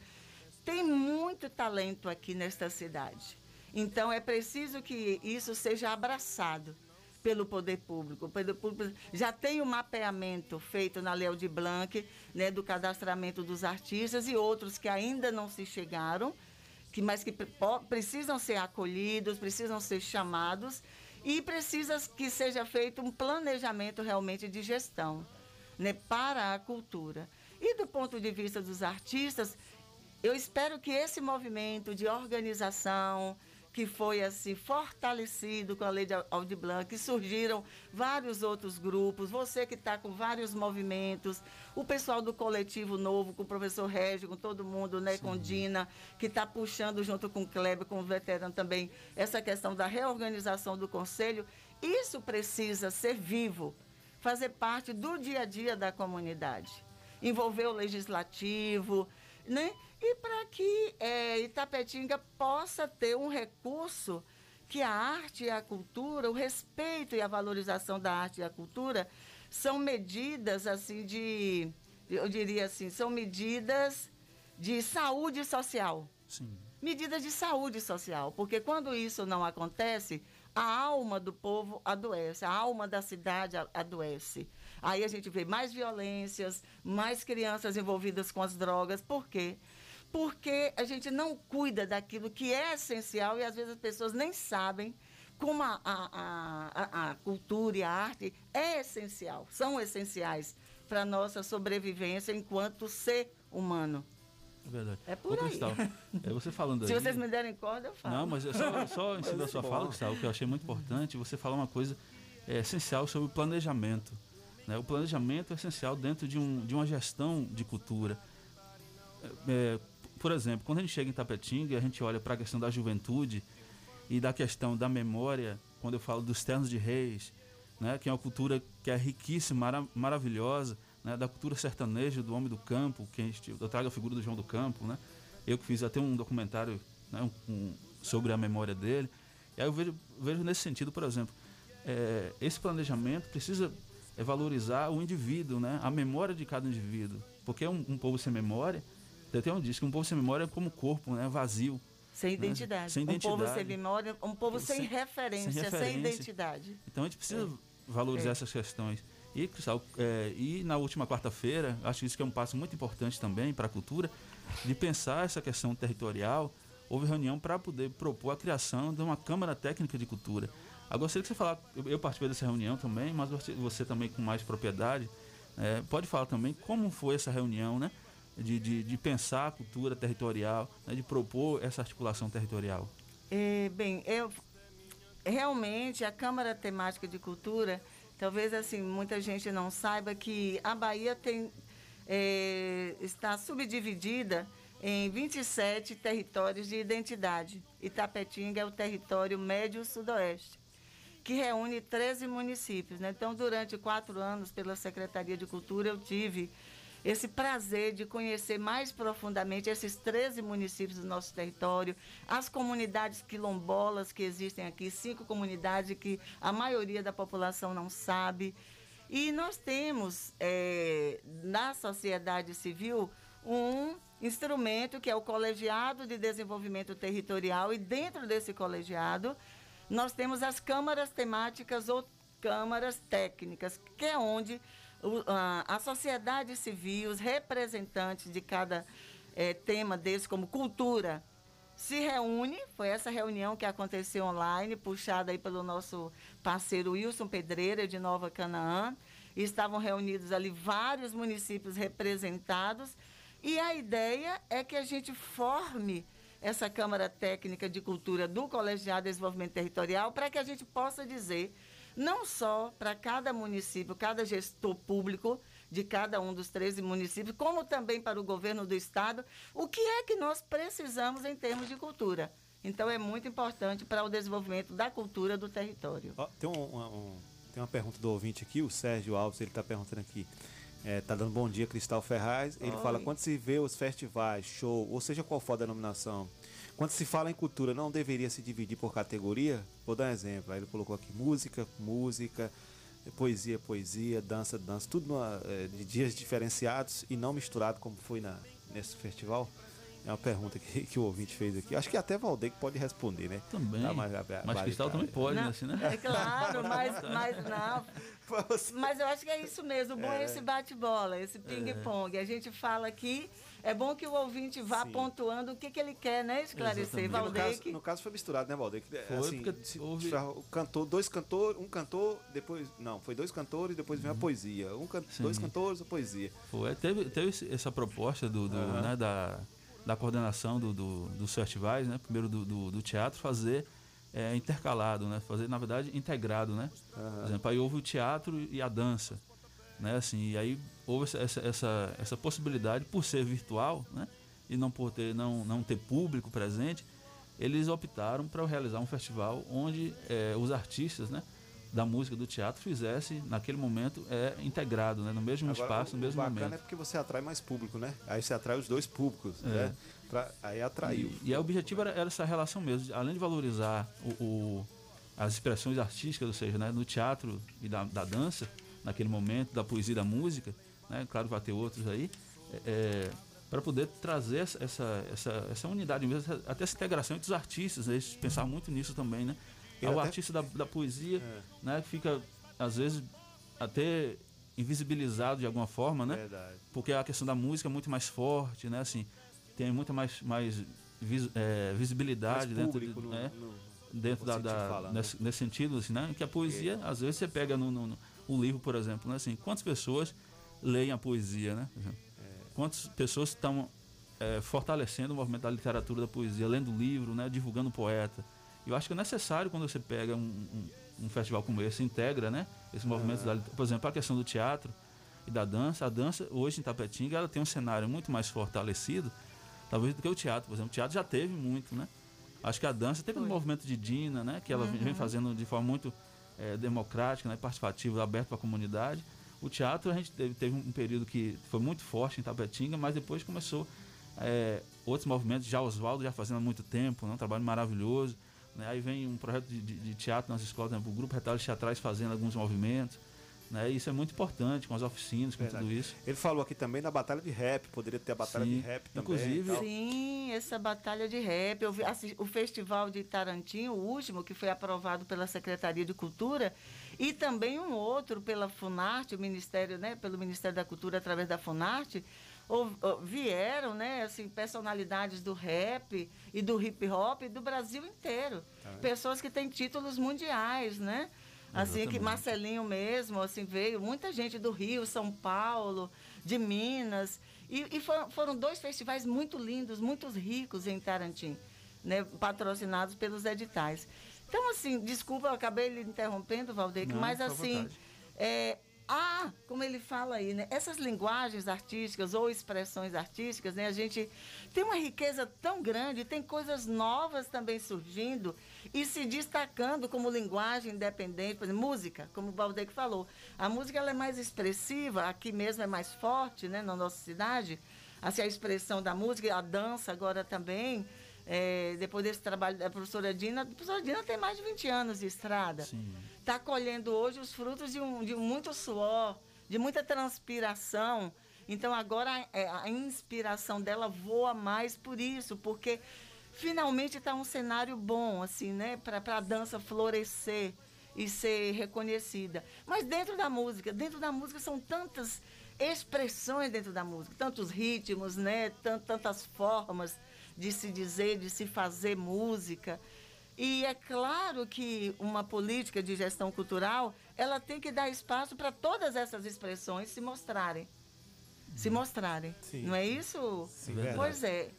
Speaker 23: Tem muito talento aqui nesta cidade. Então, é preciso que isso seja abraçado pelo poder público. O poder público já tem o um mapeamento feito na Lei de Blanc, né, do cadastramento dos artistas e outros que ainda não se chegaram, que, mas que precisam ser acolhidos, precisam ser chamados e precisa que seja feito um planejamento realmente de gestão né, para a cultura. E do ponto de vista dos artistas, eu espero que esse movimento de organização, que foi assim fortalecido com a lei de Aldi Blanc, surgiram vários outros grupos, você que está com vários movimentos, o pessoal do coletivo novo, com o professor Régio, com todo mundo, né, com Dina, que está puxando junto com o Kleber, com o veterano também, essa questão da reorganização do conselho, isso precisa ser vivo, fazer parte do dia a dia da comunidade, envolver o legislativo, né? E para que é, Itapetinga possa ter um recurso que a arte e a cultura, o respeito e a valorização da arte e a cultura são medidas assim de eu diria assim, são medidas de saúde social.
Speaker 22: Sim.
Speaker 23: Medidas de saúde social, porque quando isso não acontece, a alma do povo adoece, a alma da cidade adoece. Aí a gente vê mais violências, mais crianças envolvidas com as drogas. Por quê? Porque a gente não cuida daquilo que é essencial e às vezes as pessoas nem sabem como a, a, a- a- cultura e a arte é essencial, são essenciais para a nossa sobrevivência enquanto ser humano.
Speaker 22: É verdade.
Speaker 23: É por
Speaker 22: Ô,
Speaker 23: aí.
Speaker 22: Cristal, é você falando <laughs>
Speaker 23: Se
Speaker 22: aí-
Speaker 23: vocês me derem corda, eu falo.
Speaker 22: Não, mas é só, só em cima da sua
Speaker 23: bom.
Speaker 22: fala, Gustavo, que eu achei muito importante, você falar uma coisa é, essencial sobre o planejamento. Né? O planejamento é essencial dentro de, um, de uma gestão de cultura. É, por exemplo, quando a gente chega em Tapetinga, a gente olha para a questão da juventude e da questão da memória, quando eu falo dos ternos de reis, né, que é uma cultura que é riquíssima, mara- maravilhosa, né, da cultura sertaneja do homem do campo, que a gente, eu trago a figura do João do Campo, né, eu que fiz até um documentário né, um- sobre a memória dele, e aí eu vejo, vejo nesse sentido, por exemplo, é, esse planejamento precisa é, valorizar o indivíduo, né, a memória de cada indivíduo, porque um, um povo sem memória, tem um diz que um povo sem memória é como corpo, né, vazio.
Speaker 23: Sem
Speaker 22: né,
Speaker 23: identidade.
Speaker 22: Sem
Speaker 23: Um povo
Speaker 22: identidade.
Speaker 23: sem memória, um povo sem, referência, sem,
Speaker 22: referência.
Speaker 23: identidade.
Speaker 22: Então a gente precisa
Speaker 23: É.
Speaker 22: valorizar
Speaker 23: É.
Speaker 22: essas questões. E, Cristal, é, e na última quarta-feira, acho isso que é um passo muito importante também para a cultura, de pensar essa questão territorial. Houve reunião para poder propor a criação de uma Câmara Técnica de Cultura. Agora, gostaria que você falasse, eu, eu participei dessa reunião também, mas você, também com mais propriedade, é, pode falar também como foi essa reunião, né? De, de, de pensar a cultura territorial, né, de propor essa articulação territorial.
Speaker 23: É, bem, eu realmente a Câmara Temática de Cultura, talvez assim muita gente não saiba que a Bahia tem é, está subdividida em 27 territórios de identidade. Itapetinga é o território médio sudoeste, que reúne 13 municípios. né? Então, durante quatro anos, pela Secretaria de Cultura, eu tive esse prazer de conhecer mais profundamente esses 13 municípios do nosso território, as comunidades quilombolas que existem aqui, cinco comunidades que a maioria da população não sabe. E nós temos eh, na sociedade civil um instrumento que é o Colegiado de Desenvolvimento Territorial, e dentro desse colegiado nós temos as câmaras temáticas ou câmaras técnicas, que é onde a, sociedade civil, os representantes de cada eh, tema desse, como cultura, se reúne. Foi essa reunião que aconteceu online, puxada aí pelo nosso parceiro Wilson Pedreira, de Nova Canaã. Estavam reunidos ali vários municípios representados. E a ideia é que a gente forme essa Câmara Técnica de Cultura do Colegiado de Desenvolvimento Territorial para que a gente possa dizer, não só para cada município, cada gestor público de cada um dos 13 municípios, como também para o governo do Estado, o que é que nós precisamos em termos de cultura. Então, é muito importante para o desenvolvimento da cultura do território.
Speaker 7: Ó, tem, um- um- tem uma pergunta do ouvinte aqui, o Sérgio Alves, ele está perguntando aqui. É, tá dando bom dia, Cristal Ferraz. Ele
Speaker 23: Oi.
Speaker 7: fala: quando se vê os festivais, show, ou seja qual for a denominação, quando se fala em cultura, não deveria se dividir por categoria? Vou dar um exemplo. Aí ele colocou aqui: música, música, poesia, poesia, dança, dança, tudo numa, é, de dias diferenciados e não misturado como foi na, nesse festival. É uma pergunta que, que o ouvinte fez aqui. Acho que até Valdeir que pode responder, né?
Speaker 22: Também.
Speaker 7: Tá mais
Speaker 22: Mas Cristal também pode, né? Assim, né?
Speaker 23: É claro, mas, <laughs> mas não. Mas eu acho que é isso mesmo. O bom é,
Speaker 7: É.
Speaker 23: esse bate-bola, esse ping-pong. A gente fala aqui, é bom que o ouvinte vá
Speaker 7: Sim.
Speaker 23: pontuando o que, que ele quer, né? Esclarecer.
Speaker 7: Porque No
Speaker 23: Valdeir,
Speaker 7: caso,
Speaker 23: que...
Speaker 7: no caso foi misturado, né, Valdeir? Que,
Speaker 22: Foi,
Speaker 7: assim,
Speaker 22: porque
Speaker 7: se-
Speaker 22: houve-
Speaker 7: se o cantor, dois cantores, um cantor, depois. Não, foi dois cantores, depois veio a poesia. Um can,
Speaker 22: Uhum.
Speaker 7: Dois cantores, a poesia.
Speaker 22: Foi, teve, teve essa proposta do, do,
Speaker 7: Aham.
Speaker 22: né, da, da coordenação do, do, dos festivais, né? Primeiro do, do, do teatro, fazer é, intercalado, né? Fazer, na verdade, integrado, né? Por exemplo, aí houve o teatro e a dança, né? Assim, e aí houve essa, essa, essa, essa possibilidade, por ser virtual, né? E não por ter, não, não ter público presente, eles optaram para realizar um festival onde é, os artistas, né? Da música, do teatro, fizessem, naquele momento, é, integrado, né? No mesmo
Speaker 7: Agora,
Speaker 22: espaço, no mesmo
Speaker 7: o bacana
Speaker 22: momento.
Speaker 7: é porque você atrai mais público, né? Aí você atrai os dois públicos,
Speaker 22: É.
Speaker 7: né? Pra, aí atraiu.
Speaker 22: E, e o objetivo era, era essa relação mesmo, além de valorizar o, o- as expressões artísticas, ou seja, né, no teatro e da, da dança, naquele momento, da poesia e da música, né? Claro, vai ter outros aí. É, para poder trazer essa, essa, essa, unidade, mesmo, essa- até essa integração entre os artistas, né? eles pensaram muito nisso também, né? O
Speaker 7: até-
Speaker 22: artista da, da poesia,
Speaker 7: É.
Speaker 22: né, fica às vezes até invisibilizado de alguma forma, né?
Speaker 7: Verdade.
Speaker 22: Porque a questão da música é muito mais forte, né? Assim, tem muita mais, mais vis- é, visibilidade
Speaker 7: Mais
Speaker 22: dentro, de,
Speaker 7: no-
Speaker 22: né?
Speaker 7: no-
Speaker 22: dentro da, da-
Speaker 7: falando.
Speaker 22: nesse, nesse sentido, assim, né? Que a poesia, às vezes você pega no, no, o livro, por exemplo, né? Assim, quantas pessoas leem a poesia, né? Exemplo, Quantas pessoas estão é, fortalecendo o movimento da literatura, da poesia, lendo livro, né? Divulgando poeta. Eu acho que é necessário quando você pega um, um, um festival como esse, integra, né? Esse movimento da Por exemplo, a questão do teatro e da dança. A dança, hoje em Tapetinga, ela tem um cenário muito mais fortalecido, talvez, do que o teatro. Por exemplo, o teatro já teve muito, né? Acho que a dança teve um movimento de Dina, né? Que ela vem- vem
Speaker 24: Uhum.
Speaker 22: fazendo de forma muito eh, democrática, né? participativa, aberta para a comunidade. O teatro, a gente teve, teve um período que foi muito forte em Tapetinga, mas depois começou eh, outros movimentos. Já Oswaldo já fazendo há muito tempo, né? um trabalho maravilhoso. né? Aí vem um projeto de, de- de teatro nas escolas, né? o Grupo Retalhos Teatrais fazendo alguns movimentos. Né? Isso é muito importante, com as oficinas, com
Speaker 7: Verdade.
Speaker 22: tudo isso.
Speaker 7: Ele falou aqui também na batalha de rap, poderia ter a batalha
Speaker 22: Sim.
Speaker 7: de rap também.
Speaker 22: Inclusive-
Speaker 7: tal.
Speaker 23: Sim, essa batalha de rap. Eu vi, assi- o Festival de Tarantim, o último, que foi aprovado pela Secretaria de Cultura, e também um outro pela Funarte, o Ministério, né, pelo Ministério da Cultura através da Funarte, ou- ou vieram, né, assim, personalidades do rap e do hip hop do Brasil inteiro.
Speaker 24: Tá.
Speaker 23: Pessoas que têm títulos mundiais, né? Assim, que. Marcelinho mesmo, assim, veio muita gente do Rio, São Paulo, de Minas. E, e foram, foram dois festivais muito lindos, muito ricos em Tarantim, né, patrocinados pelos editais. Então, assim, desculpa, eu acabei lhe interrompendo, Valdeir,
Speaker 24: Não,
Speaker 23: mas assim, é, há, como ele fala aí, né, essas linguagens artísticas ou expressões artísticas, né, a gente tem uma riqueza tão grande, tem coisas novas também surgindo e se destacando como linguagem independente, por exemplo, música, como o Valdeir falou. A música ela é mais expressiva, aqui mesmo é mais forte, né, na nossa cidade. Assim, a expressão da música, a dança agora também. é, depois desse trabalho da professora Dina, a professora Dina tem mais de 20 anos de estrada está colhendo hoje os frutos de, um, de muito suor, de muita transpiração. Então agora é, a inspiração dela voa mais por isso, porque finalmente está um cenário bom, assim, né, para a dança florescer e ser reconhecida. Mas dentro da música, dentro da música são tantas expressões dentro da música, tantos ritmos, né, tan- tantas formas de se dizer, de se fazer música. E é claro que uma política de gestão cultural, ela tem que dar espaço para todas essas expressões se mostrarem. Se mostrarem.
Speaker 22: Sim.
Speaker 23: Não é isso?
Speaker 22: Sim,
Speaker 23: pois é.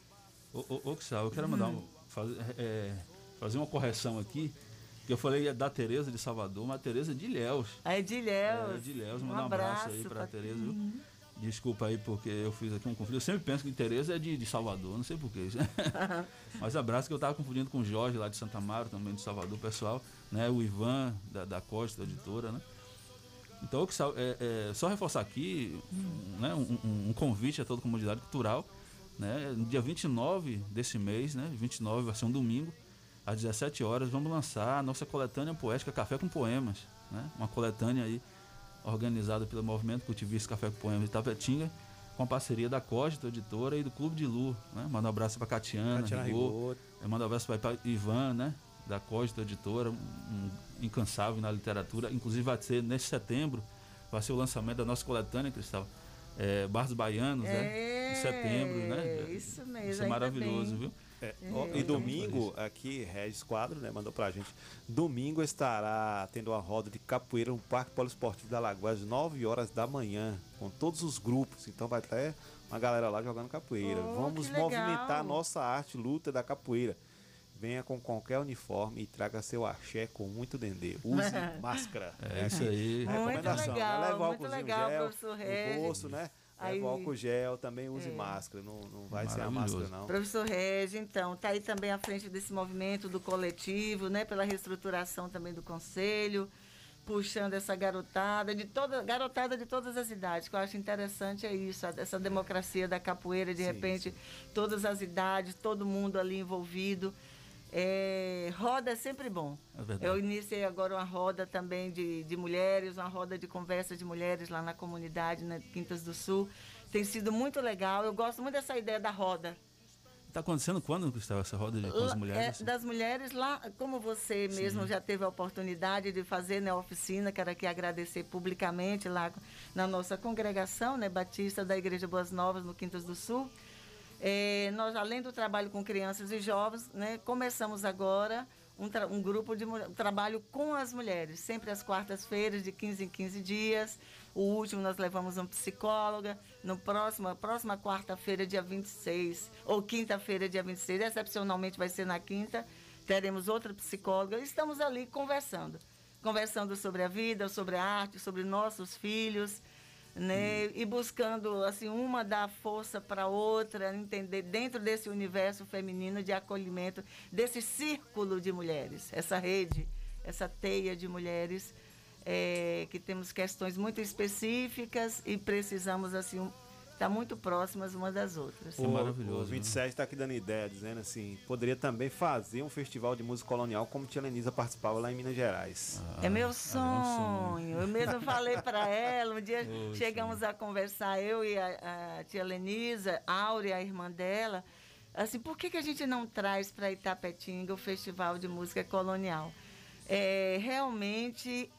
Speaker 22: Ô, ô, ô eu quero mandar um, fazer, é, fazer uma correção aqui. Que eu falei da Tereza de Salvador, mas a Tereza é de Ilhéus.
Speaker 23: É de Ilhéus.
Speaker 22: É de Ilhéus. Mandar um abraço, aí pra
Speaker 23: pra-
Speaker 22: Tereza?
Speaker 23: Uhum.
Speaker 22: Desculpa aí porque eu fiz aqui um conflito. Eu sempre penso que Tereza é de, de Salvador, não sei porquê. <laughs> Mas abraço que eu tava confundindo com o Jorge lá de Santa Amaro, também de Salvador, pessoal. Né? O Ivan, da, da Costa, editora, né? Então, é, é, só reforçar aqui né, um, um- um convite a toda a comunidade cultural. Né, no dia 29 desse mês, né, 29 vai ser um domingo, às 17 horas, vamos lançar a nossa coletânea poética Café com Poemas. Né, uma coletânea aí organizada pelo Movimento Cultivista Café com Poemas de Tapetinga, com a parceria da Cogito Editora e do Clube de Lu. Né? Manda um abraço para Catiana,
Speaker 7: Catiana
Speaker 22: Rigor. Mando um abraço para Ivan, né? Da Cogito Editora, um, um incansável na literatura. Inclusive vai ser nesse setembro, vai ser o lançamento da nossa coletânea, Cristal. É, Barros Baianos, né? Em setembro, né?
Speaker 23: Isso mesmo.
Speaker 22: Isso é maravilhoso,
Speaker 23: bem.
Speaker 22: viu?
Speaker 7: É, ó,
Speaker 23: É.
Speaker 7: e domingo, aqui, Regis Quadro, né, mandou pra gente. Domingo estará tendo uma roda de capoeira no Parque Poliesportivo da Lagoa às 9 horas da manhã, com todos os grupos. Então vai ter uma galera lá jogando capoeira.
Speaker 23: Oh,
Speaker 7: Vamos movimentar a nossa arte luta da capoeira. Venha com qualquer uniforme e traga seu axé com muito dendê. Use <laughs> máscara.
Speaker 22: É isso aí.
Speaker 7: A
Speaker 23: Muito
Speaker 7: recomendação,
Speaker 23: legal,
Speaker 7: né? Leva o
Speaker 23: muito legal,
Speaker 7: gel
Speaker 23: professor
Speaker 7: no
Speaker 23: Regis.
Speaker 7: bolso, né?
Speaker 23: Aí-
Speaker 7: Leva o álcool gel, também use
Speaker 23: É.
Speaker 7: máscara. Não, não vai ser a máscara, não.
Speaker 23: Professor Regi, então, está aí também à frente desse movimento do coletivo, né, pela reestruturação também do conselho, puxando essa garotada de toda garotada de todas as idades, que eu acho interessante é isso, a- essa democracia da capoeira, de repente, todas as idades, todo mundo ali envolvido. É, roda é sempre bom.
Speaker 22: É.
Speaker 23: Eu iniciei agora uma roda também de, de mulheres, uma roda de conversa de mulheres lá na comunidade, na Quintas do Sul. Tem sido muito legal. Eu gosto muito dessa ideia da roda.
Speaker 22: Está acontecendo quando, Gustavo, essa roda de, com as mulheres?
Speaker 23: é, das mulheres lá, como você mesmo já teve a oportunidade de fazer na oficina, quero aqui agradecer publicamente lá na nossa congregação, né, Batista da Igreja Boas Novas, no Quintas do Sul. É, nós, além do trabalho com crianças e jovens, né, começamos agora um, um grupo de trabalho com as mulheres, sempre às quartas-feiras, de 15 em 15 dias. O último nós levamos uma psicóloga. No próximo, próxima quarta-feira, dia 26, ou quinta-feira, dia 26, excepcionalmente vai ser na quinta, teremos outra psicóloga. Estamos ali conversando. Conversando sobre a vida, sobre a arte, sobre nossos filhos né? E buscando assim uma dar força para outra, entender dentro desse universo feminino de acolhimento desse círculo de mulheres, essa rede, essa teia de mulheres é, que temos questões muito específicas e precisamos assim um- estar muito próximas umas das outras.
Speaker 7: O, O 27 está aqui dando ideia, dizendo assim: poderia também fazer um festival de música colonial como tia Lenisa participava lá em Minas Gerais.
Speaker 23: É meu sonho. Eu mesmo <laughs> falei para ela, um dia
Speaker 7: Poxa.
Speaker 23: chegamos a conversar, eu e a, a tia Lenisa, Áurea, a irmã dela, assim, por que, que a gente não traz para Itapetinga o Festival de Música Colonial? É, realmente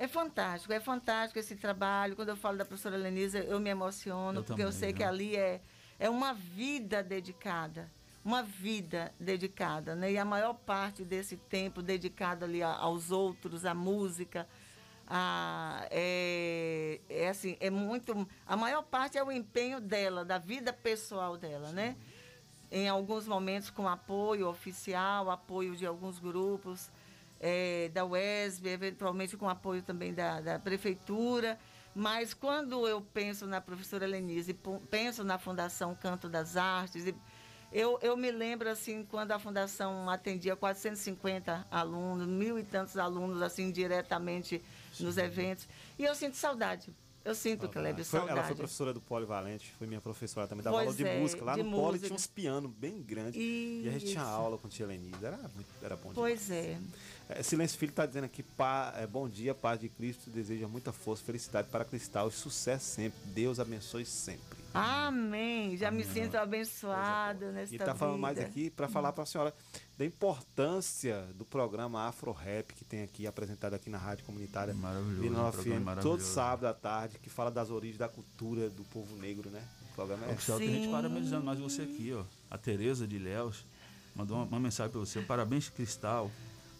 Speaker 23: é fantástico, é fantástico esse trabalho. Quando eu falo da professora Lenisa, eu me emociono,
Speaker 22: Eu
Speaker 23: porque eu
Speaker 22: também,
Speaker 23: sei que
Speaker 22: né?
Speaker 23: ali é, é uma vida dedicada. Uma vida dedicada, né? E a maior parte desse tempo dedicado ali aos outros, à música, a, é, é assim, é muito. A maior parte é o empenho dela, da vida pessoal dela, né? Em alguns momentos com apoio oficial, apoio de alguns grupos eh, da UESB, eventualmente com apoio também da, da prefeitura. Mas quando eu penso na professora Lenise, penso na Fundação Canto das Artes, e eu, eu me lembro assim, quando a Fundação atendia 450 alunos, mil e tantos alunos, assim, diretamente nos eventos. E eu sinto saudade. Eu sinto, Kleber,
Speaker 7: Foi-
Speaker 23: saudade.
Speaker 7: ela foi professora do Polivalente, foi minha professora também, dava
Speaker 23: Pois
Speaker 7: aula de
Speaker 23: é,
Speaker 7: música. Lá
Speaker 23: de
Speaker 7: no Poli
Speaker 23: música.
Speaker 7: tinha uns pianos bem grandes. E a gente tinha aula com tia Lenise, era, muito, era bom
Speaker 23: Pois é.
Speaker 7: É, Silêncio Filho está dizendo aqui, pá, é, bom dia, paz de Cristo, deseja muita força, felicidade para Cristal e sucesso sempre. Deus abençoe sempre.
Speaker 23: Amém. Já me sinto abençoada nesta
Speaker 7: E está falando mais aqui para falar para a senhora da importância do programa Afro Rap que tem aqui apresentado aqui na Rádio Comunitária
Speaker 22: Maravilhoso,
Speaker 7: Vila
Speaker 22: um
Speaker 7: Nova FM, todo sábado à tarde, que fala das origens da cultura do povo negro, né? O programa é
Speaker 22: Ô, Gustavo, tem gente parabenizando mais você aqui, ó. A Tereza de Léus mandou uma, uma mensagem para você. Parabéns, Cristal,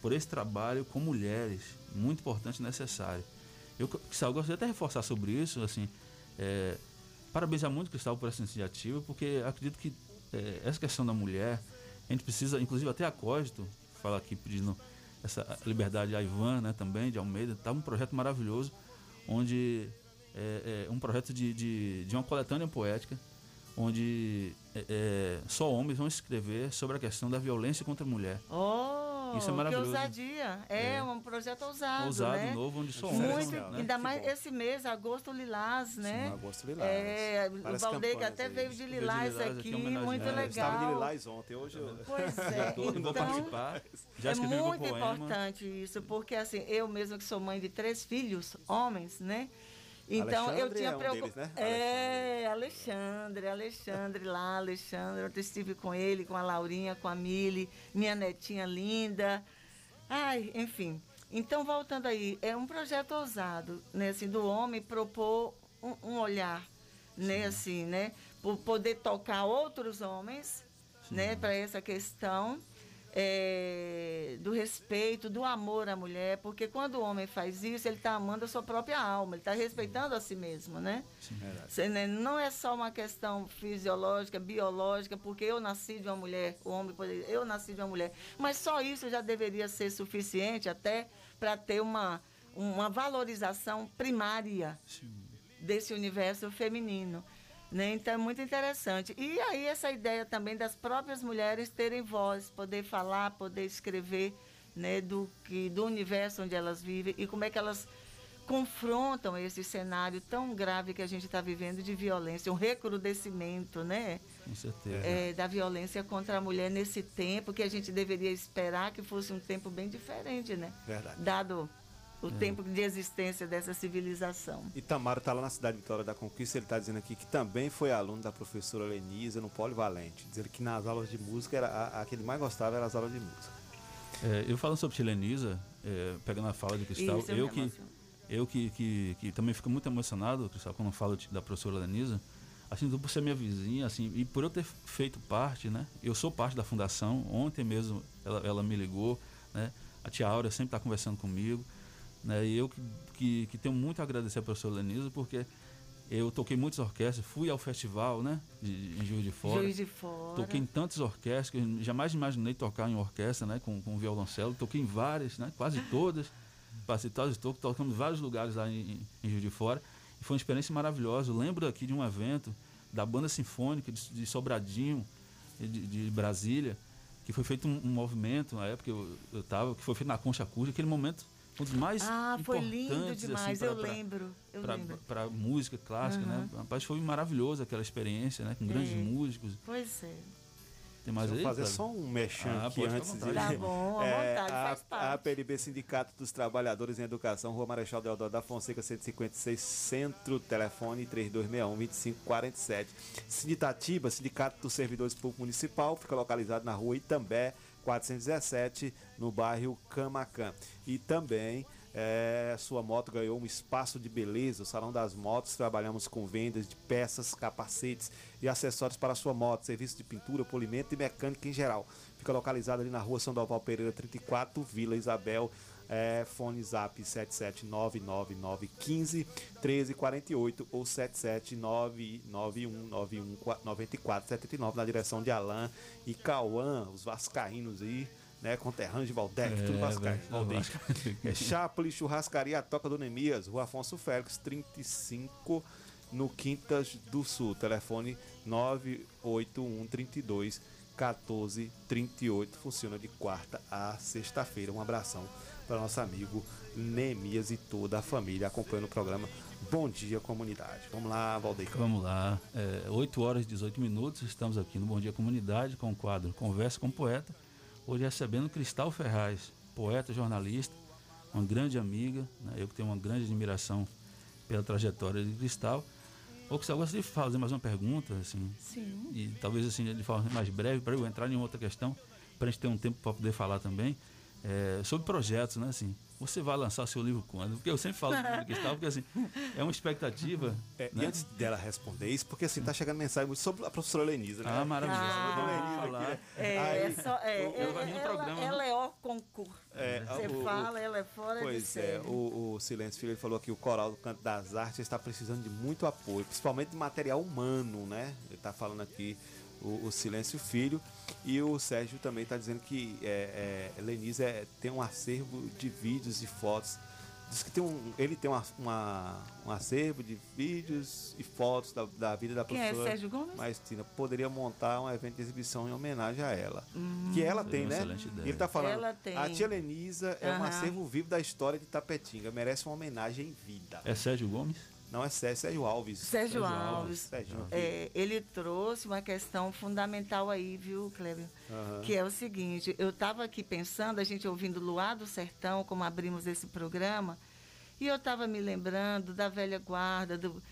Speaker 22: por esse trabalho com mulheres, muito importante e necessário. Eu, Cristal, gostaria até de reforçar sobre isso, assim, é, parabenizar muito, Cristal, por essa iniciativa, porque acredito que é, essa questão da mulher, a gente precisa, inclusive até a Cógito, fala aqui pedindo essa liberdade a Ivan, né, também, de Almeida, tá um projeto maravilhoso, onde é, é um projeto de, de, de uma coletânea poética, onde é, é, só homens vão escrever sobre a questão da violência contra a mulher.
Speaker 23: Oh,
Speaker 22: Isso é maravilhoso.
Speaker 23: Que ousadia. É,
Speaker 22: É.
Speaker 23: um projeto ousado,
Speaker 22: Ousado,
Speaker 23: né?
Speaker 22: novo, onde só homens
Speaker 23: Muito,
Speaker 22: né?
Speaker 23: ainda
Speaker 22: Que
Speaker 23: mais
Speaker 22: bom.
Speaker 23: esse mês, agosto lilás, né?
Speaker 7: Sim, Agosto Lilás.
Speaker 23: É, o
Speaker 7: Várias
Speaker 23: Valdeir que até
Speaker 7: aí.
Speaker 23: veio de lilás
Speaker 7: Lilás
Speaker 23: aqui,
Speaker 7: aqui, homenagem.
Speaker 23: muito
Speaker 7: É, eu estava de
Speaker 23: legal.
Speaker 7: Lilás ontem, hoje eu...
Speaker 23: Pois <laughs> é,
Speaker 22: Tô- vou
Speaker 23: então,
Speaker 22: participar. Já
Speaker 23: é muito
Speaker 22: poema.
Speaker 23: importante isso, porque assim, eu mesma que sou mãe de três filhos, homens, né? Então eu
Speaker 7: Alexandre
Speaker 23: tinha
Speaker 7: é um deles, né?
Speaker 23: É, Alexandre, Alexandre lá, Alexandre. Eu estive com ele, com a Laurinha, com a Mili, minha netinha linda. Ai, enfim. Então, voltando aí, é um projeto ousado, né? Assim, do homem propor um, um olhar, né? Assim, né? Por poder tocar outros homens, né? Para essa questão é, do respeito, do amor à mulher, porque quando o homem faz isso, ele está amando a sua própria alma, ele está respeitando a si mesmo, né? Cê, né, Não é só uma questão fisiológica, biológica, porque eu nasci de uma mulher, o homem poderia, eu nasci de uma mulher, mas só isso já deveria ser suficiente até para ter uma, uma valorização primária desse universo feminino. Né? Então é muito interessante. E aí essa ideia também das próprias mulheres terem voz, poder falar, poder escrever né? do, que, do universo onde elas vivem e como é que elas confrontam esse cenário tão grave que a gente está vivendo de violência, um recrudescimento, né?
Speaker 22: Com certeza.
Speaker 23: É, da violência contra a mulher nesse tempo que a gente deveria esperar que fosse um tempo bem diferente, né?
Speaker 7: Verdade.
Speaker 23: Dado o
Speaker 7: É.
Speaker 23: tempo de existência dessa civilização.
Speaker 7: Itamaro está lá na cidade de Vitória da Conquista, ele está dizendo aqui que também foi aluno da professora Lenisa no Polivalente, dizendo que nas aulas de música era a, a que ele mais gostava era as aulas de música.
Speaker 22: É, eu falando sobre chilenisa, é, pegando a fala de Cristal,
Speaker 23: Isso, eu
Speaker 22: eu, que,
Speaker 23: emociono.
Speaker 22: eu que, que, que também fico muito emocionado, Cristal, quando falo de- da professora Lenisa, assim, por ser minha vizinha, assim, e por eu ter feito parte, né? Eu sou parte da fundação, ontem mesmo ela, ela me ligou, né? A tia Áurea sempre está conversando comigo, né? E eu que, que, que tenho muito a agradecer a professora Lenisa, porque eu toquei muitas orquestras, fui ao festival, né? De, em Juiz de Fora.
Speaker 23: Juiz de Fora.
Speaker 22: Toquei em tantas orquestras que jamais imaginei tocar em orquestra, né? Com, com violoncelo. Toquei em várias, né? Quase todas. Passei todas, tocando em vários lugares lá em, em Juiz de Fora. E foi uma experiência maravilhosa. Eu lembro aqui de um evento da Banda Sinfônica de, de Sobradinho, de, de Brasília, que foi feito um, um movimento, na época eu estava, que foi feito na Concha Cuja, aquele momento um dos mais
Speaker 23: Ah, foi lindo
Speaker 22: importantes,
Speaker 23: demais,
Speaker 22: assim,
Speaker 23: eu lembro, eu lembro.
Speaker 22: Para música clássica, né?
Speaker 23: Uhum.
Speaker 22: Rapaz, foi maravilhosa aquela experiência, né? Com grandes
Speaker 23: É.
Speaker 22: músicos.
Speaker 23: Pois é.
Speaker 22: Tem mais
Speaker 7: Deixa
Speaker 22: aí?
Speaker 7: fazer só um mexão
Speaker 22: Ah,
Speaker 7: aqui antes de.
Speaker 23: Tá bom, à
Speaker 7: É,
Speaker 23: vontade, faz
Speaker 7: a,
Speaker 23: parte.
Speaker 7: a PLB Sindicato dos Trabalhadores em Educação, Rua Marechal Deodoro da Fonseca, 156, Centro, telefone 3261-2547. Sinditatiba, Sindicato dos Servidores Públicos Municipal, fica localizado na rua Itambé, 417, no bairro Camacan. E também é, sua moto ganhou um espaço de beleza, o Salão das Motos. Trabalhamos com vendas de peças, capacetes e acessórios para sua moto, serviço de pintura, polimento e mecânica em geral. Fica localizado ali na rua Sandoval Pereira 34, Vila Isabel. É, fone zap 7799915 1348 ou 77991919479 na direção de Alain e Cauã, os vascaínos aí, né, conterrâneos de Valdec,
Speaker 22: É,
Speaker 7: tudo vascaíno.
Speaker 22: Vascaíno.
Speaker 7: É <laughs> Chaplin Churrascaria A Toca do Nemias, Rua Afonso Félix, 35, no Quintas do Sul. Telefone 98132 1438. Funciona de quarta a sexta-feira. Um abração para nosso amigo Nemias e toda a família acompanhando o programa Bom Dia Comunidade. Vamos lá, Valdeir.
Speaker 22: Vamos lá. É, 8 horas e 18 minutos. Estamos aqui no Bom Dia Comunidade com o quadro Conversa com o Poeta. Hoje recebendo Cristal Ferraz, poeta, jornalista, uma grande amiga. né? Eu que tenho uma grande admiração pela trajetória de Cristal. Ô, Cristal, eu gostaria de fazer mais uma pergunta, assim.
Speaker 23: Sim.
Speaker 22: E talvez assim, de forma mais breve, para eu entrar em outra questão, para a gente ter um tempo para poder falar também. É, sobre projetos, né? Assim, você vai lançar seu livro quando? Porque eu sempre falo sobre Cristal, porque assim, é uma expectativa.
Speaker 7: É,
Speaker 22: né?
Speaker 7: E antes dela responder isso, porque assim, tá chegando mensagem muito sobre a professora Lenisa, né?
Speaker 22: Ah, maravilhoso.
Speaker 7: Ah, Lenisa aqui, né?
Speaker 23: É,
Speaker 7: Aí,
Speaker 23: é só, é,
Speaker 7: o-
Speaker 23: é,
Speaker 7: o-
Speaker 22: no
Speaker 23: ela,
Speaker 22: programa,
Speaker 23: ela
Speaker 22: né?
Speaker 23: é ó concurso.
Speaker 7: É,
Speaker 23: Você
Speaker 7: o- o-
Speaker 23: fala, ela é fora de
Speaker 7: Pois
Speaker 23: série.
Speaker 7: é, o, o Silêncio Filho ele falou que o Coral do Canto das Artes está precisando de muito apoio, principalmente de material humano, né? Ele está falando aqui o, o Silêncio Filho. E o Sérgio também está dizendo que é, é, Lenise é, tem um acervo de vídeos e fotos. Diz que tem um, ele tem uma, uma- um acervo de vídeos e fotos da, da vida da
Speaker 23: Quem é,
Speaker 7: professora.
Speaker 23: Sérgio Gomes?
Speaker 7: Mas Tina poderia montar um evento de exibição em homenagem a ela.
Speaker 23: Hum.
Speaker 7: Que ela tem,
Speaker 22: uma
Speaker 7: né?
Speaker 22: excelente ideia.
Speaker 7: E ele tá falando.
Speaker 23: Ela tem.
Speaker 7: A tia Lenisa é um acervo vivo da história de Tapetinga. Merece uma homenagem em vida.
Speaker 22: É Sérgio Gomes?
Speaker 7: Não é Sérgio, Sérgio Alves.
Speaker 23: Sérgio Alves.
Speaker 7: Sérgio.
Speaker 23: É, ele trouxe uma questão fundamental aí, viu, Kleber?
Speaker 7: Aham.
Speaker 23: Que é o seguinte, eu estava aqui pensando, a gente ouvindo Luar do Sertão, como abrimos esse programa, e eu estava me lembrando da velha guarda, do,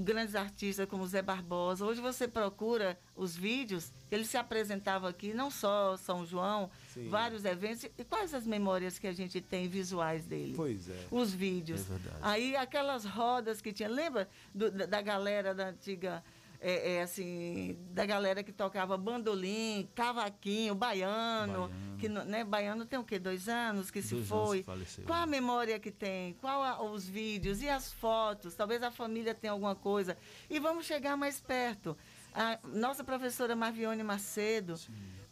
Speaker 23: grandes artistas como Zé Barbosa. Hoje você procura os vídeos, ele se apresentava aqui, não só São João,
Speaker 7: Sim.
Speaker 23: vários eventos. E quais as memórias que a gente tem visuais dele?
Speaker 7: Pois é.
Speaker 23: Os vídeos.
Speaker 22: É verdade.
Speaker 23: Aí aquelas rodas que tinha, lembra do- da, da galera da antiga, é, é, assim, da galera que tocava bandolim, cavaquinho, baiano,
Speaker 22: Baiano.
Speaker 23: que né, baiano tem o quê? Dois anos que se
Speaker 22: Dois anos
Speaker 23: foi.
Speaker 22: que faleceu.
Speaker 23: Qual a memória que tem? Qual a- os vídeos e as fotos? Talvez a família tenha alguma coisa. E vamos chegar mais perto. A nossa professora Marvione Macedo.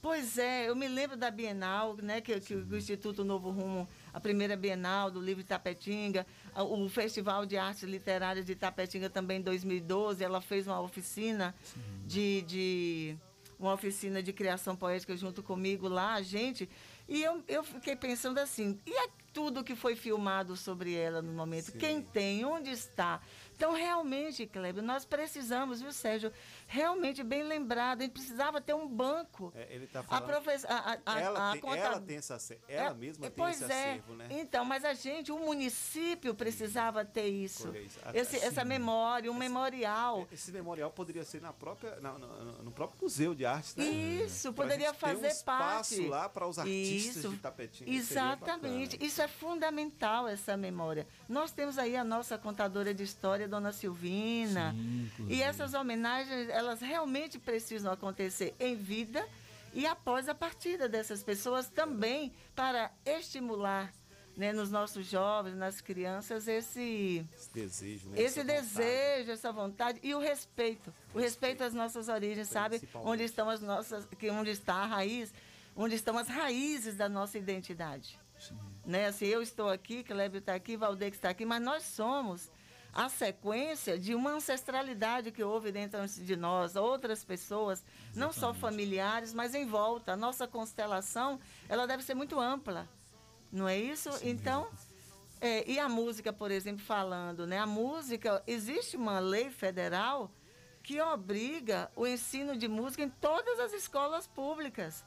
Speaker 23: Pois é, eu me lembro da Bienal, né, que, que o Instituto Novo Rumo, a primeira Bienal do livro Itapetinga, a- o Festival de Artes Literárias de Itapetinga também em 2012, ela fez uma oficina de, de uma oficina de criação poética junto comigo lá, gente. E eu, eu fiquei pensando assim, e é tudo que foi filmado sobre ela no momento? Quem tem? Onde está? Então, realmente, Kleber, nós precisamos, viu, Sérgio? Realmente bem lembrado, a gente precisava ter um banco.
Speaker 7: É, ele está
Speaker 23: A
Speaker 7: falando.
Speaker 23: professora. A, a,
Speaker 7: ela,
Speaker 23: a
Speaker 7: tem,
Speaker 23: conta-
Speaker 7: ela tem esse acervo. Ela
Speaker 23: É,
Speaker 7: mesma tem
Speaker 23: pois
Speaker 7: esse
Speaker 23: é.
Speaker 7: acervo, né?
Speaker 23: Então, mas a gente, o município precisava ter isso. Esse-
Speaker 7: Assim,
Speaker 23: essa memória, um memorial.
Speaker 7: Esse memorial poderia ser na própria, na- no, no próprio Museu de Artes, né?
Speaker 23: Isso,
Speaker 7: Pra
Speaker 23: poderia
Speaker 7: gente ter um
Speaker 23: fazer
Speaker 7: espaço
Speaker 23: parte.
Speaker 7: lá para os artistas
Speaker 23: Isso,
Speaker 7: de Tapetinga. seria
Speaker 23: Exatamente. Isso é fundamental, essa memória. Nós temos aí a nossa contadora de história, Dona Silvina. e essas homenagens, elas realmente precisam acontecer em vida e após a partida dessas pessoas também para estimular né, nos nossos jovens, nas crianças, esse,
Speaker 7: Esse desejo, né?
Speaker 23: esse
Speaker 7: Essa vontade.
Speaker 23: desejo, essa vontade e o respeito. O respeito às nossas origens, sabe? Onde estão as nossas, que onde está a raiz, onde estão as raízes da nossa identidade. Né? Assim, eu estou aqui, Clébio está aqui, Valdeir está aqui, mas nós somos a sequência de uma ancestralidade que houve dentro de nós, outras pessoas, não só familiares, mas em volta. A nossa constelação, ela deve ser muito ampla, não é isso? então, é, e a música, por exemplo, falando, né? A música, existe uma lei federal que obriga o ensino de música em todas as escolas públicas,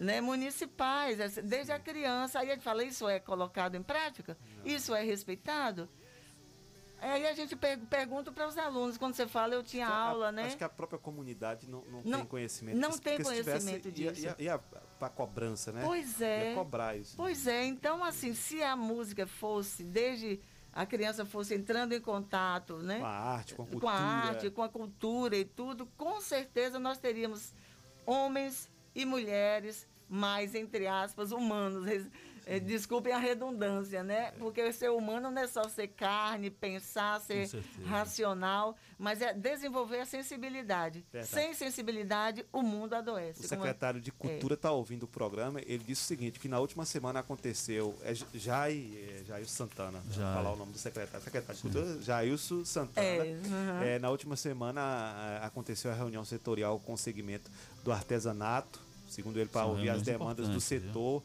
Speaker 23: né? Municipais, desde a criança. Aí a gente fala, isso é colocado em prática? Isso é respeitado? Aí a gente per- pergunta para os alunos, quando você fala, eu tinha
Speaker 7: A-
Speaker 23: aula, né?
Speaker 7: Acho que a própria comunidade não, não,
Speaker 23: Não-
Speaker 7: tem conhecimento
Speaker 23: não tem
Speaker 7: tivesse,
Speaker 23: conhecimento
Speaker 7: ia-
Speaker 23: disso.
Speaker 7: Ia, ia, pra cobrança, né?
Speaker 23: Pois é.
Speaker 7: Ia cobrar isso.
Speaker 23: Pois é, então assim, se a música fosse, desde a criança fosse entrando em contato, né?
Speaker 7: Com a arte, com a
Speaker 23: Com
Speaker 7: cultura.
Speaker 23: a arte, com a cultura e tudo, com certeza nós teríamos homens e mulheres mais, entre aspas, humanos. Eh, Desculpem a redundância, né? Porque ser humano não é só ser carne, pensar, ser racional, mas é desenvolver a sensibilidade.
Speaker 7: Verdade.
Speaker 23: Sem sensibilidade, o mundo adoece.
Speaker 7: O
Speaker 23: como-
Speaker 7: secretário de
Speaker 23: É.
Speaker 7: Cultura está ouvindo o programa. Ele disse o seguinte: que na última semana aconteceu. É J- Jai, é, Jair Santana. Vou
Speaker 22: Jai.
Speaker 7: falar o nome do secretário. Secretário de Cultura, Jailson Santana.
Speaker 23: É, uhum.
Speaker 7: É, na última semana aconteceu a reunião setorial com o segmento do artesanato, segundo ele, para ouvir as demandas do
Speaker 22: importantes, viu?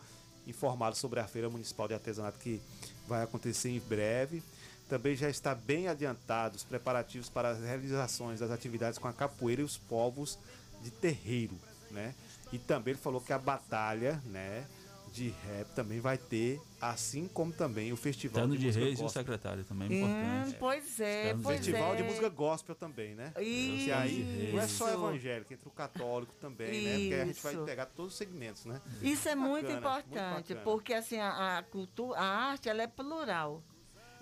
Speaker 7: Informado sobre a Feira Municipal de Artesanato que vai acontecer em breve. Também já está bem adiantado os preparativos para as realizações das atividades com a capoeira e os povos de terreiro, né? E também ele falou que a batalha, né, de rap também vai ter, assim como também o festival
Speaker 22: Tano
Speaker 7: de,
Speaker 22: de
Speaker 7: música
Speaker 22: Reis e o
Speaker 7: gospel.
Speaker 22: secretário também,
Speaker 23: Hum,
Speaker 22: importante.
Speaker 23: pois é, pois
Speaker 7: Festival
Speaker 23: é.
Speaker 7: de música gospel também, né?
Speaker 23: Isso.
Speaker 7: Que aí não é só
Speaker 23: Isso.
Speaker 7: evangélico, entra o católico também, né? Porque a gente vai
Speaker 23: Isso.
Speaker 7: pegar todos os segmentos, né?
Speaker 23: Isso é muito
Speaker 7: Bacana,
Speaker 23: importante,
Speaker 7: bacana.
Speaker 23: porque assim, a, a cultura, a arte, ela é plural.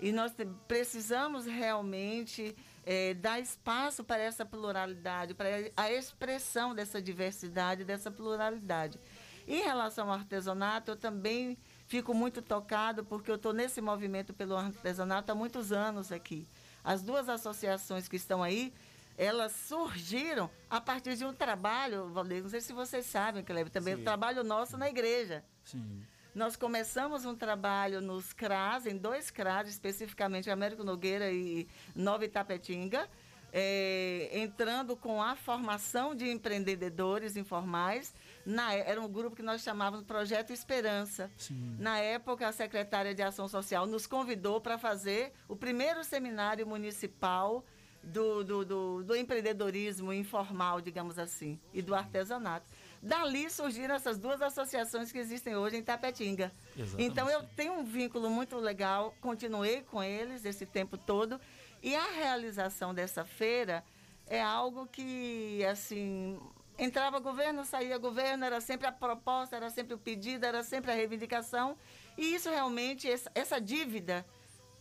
Speaker 23: E nós precisamos realmente eh, dar espaço para essa pluralidade, para a expressão dessa diversidade, dessa pluralidade. Em relação ao artesanato, eu também fico muito tocado, porque eu estou nesse movimento pelo artesanato há muitos anos aqui. As duas associações que estão aí, elas surgiram a partir de um trabalho, Valdeir, não sei se vocês sabem, Cleber, também
Speaker 22: Sim.
Speaker 23: um trabalho nosso na igreja.
Speaker 22: Sim.
Speaker 23: Nós começamos um trabalho nos CRAS, em dois CRAS, especificamente Américo Nogueira e Nova Itapetinga, eh, entrando com a formação de empreendedores informais. Na, é- era um grupo que nós chamávamos Projeto Esperança. Na época, a secretária de Ação Social nos convidou para fazer o primeiro seminário municipal do, do, do, do empreendedorismo informal, digamos assim, e do artesanato. Dali surgiram essas duas associações que existem hoje em Tapetinga.
Speaker 22: Exatamente.
Speaker 23: Então eu tenho um vínculo muito legal, continuei com eles esse tempo todo. E a realização dessa feira é algo que, assim, entrava governo, saía governo, era sempre a proposta, era sempre o pedido, era sempre a reivindicação. E isso realmente, essa, dívida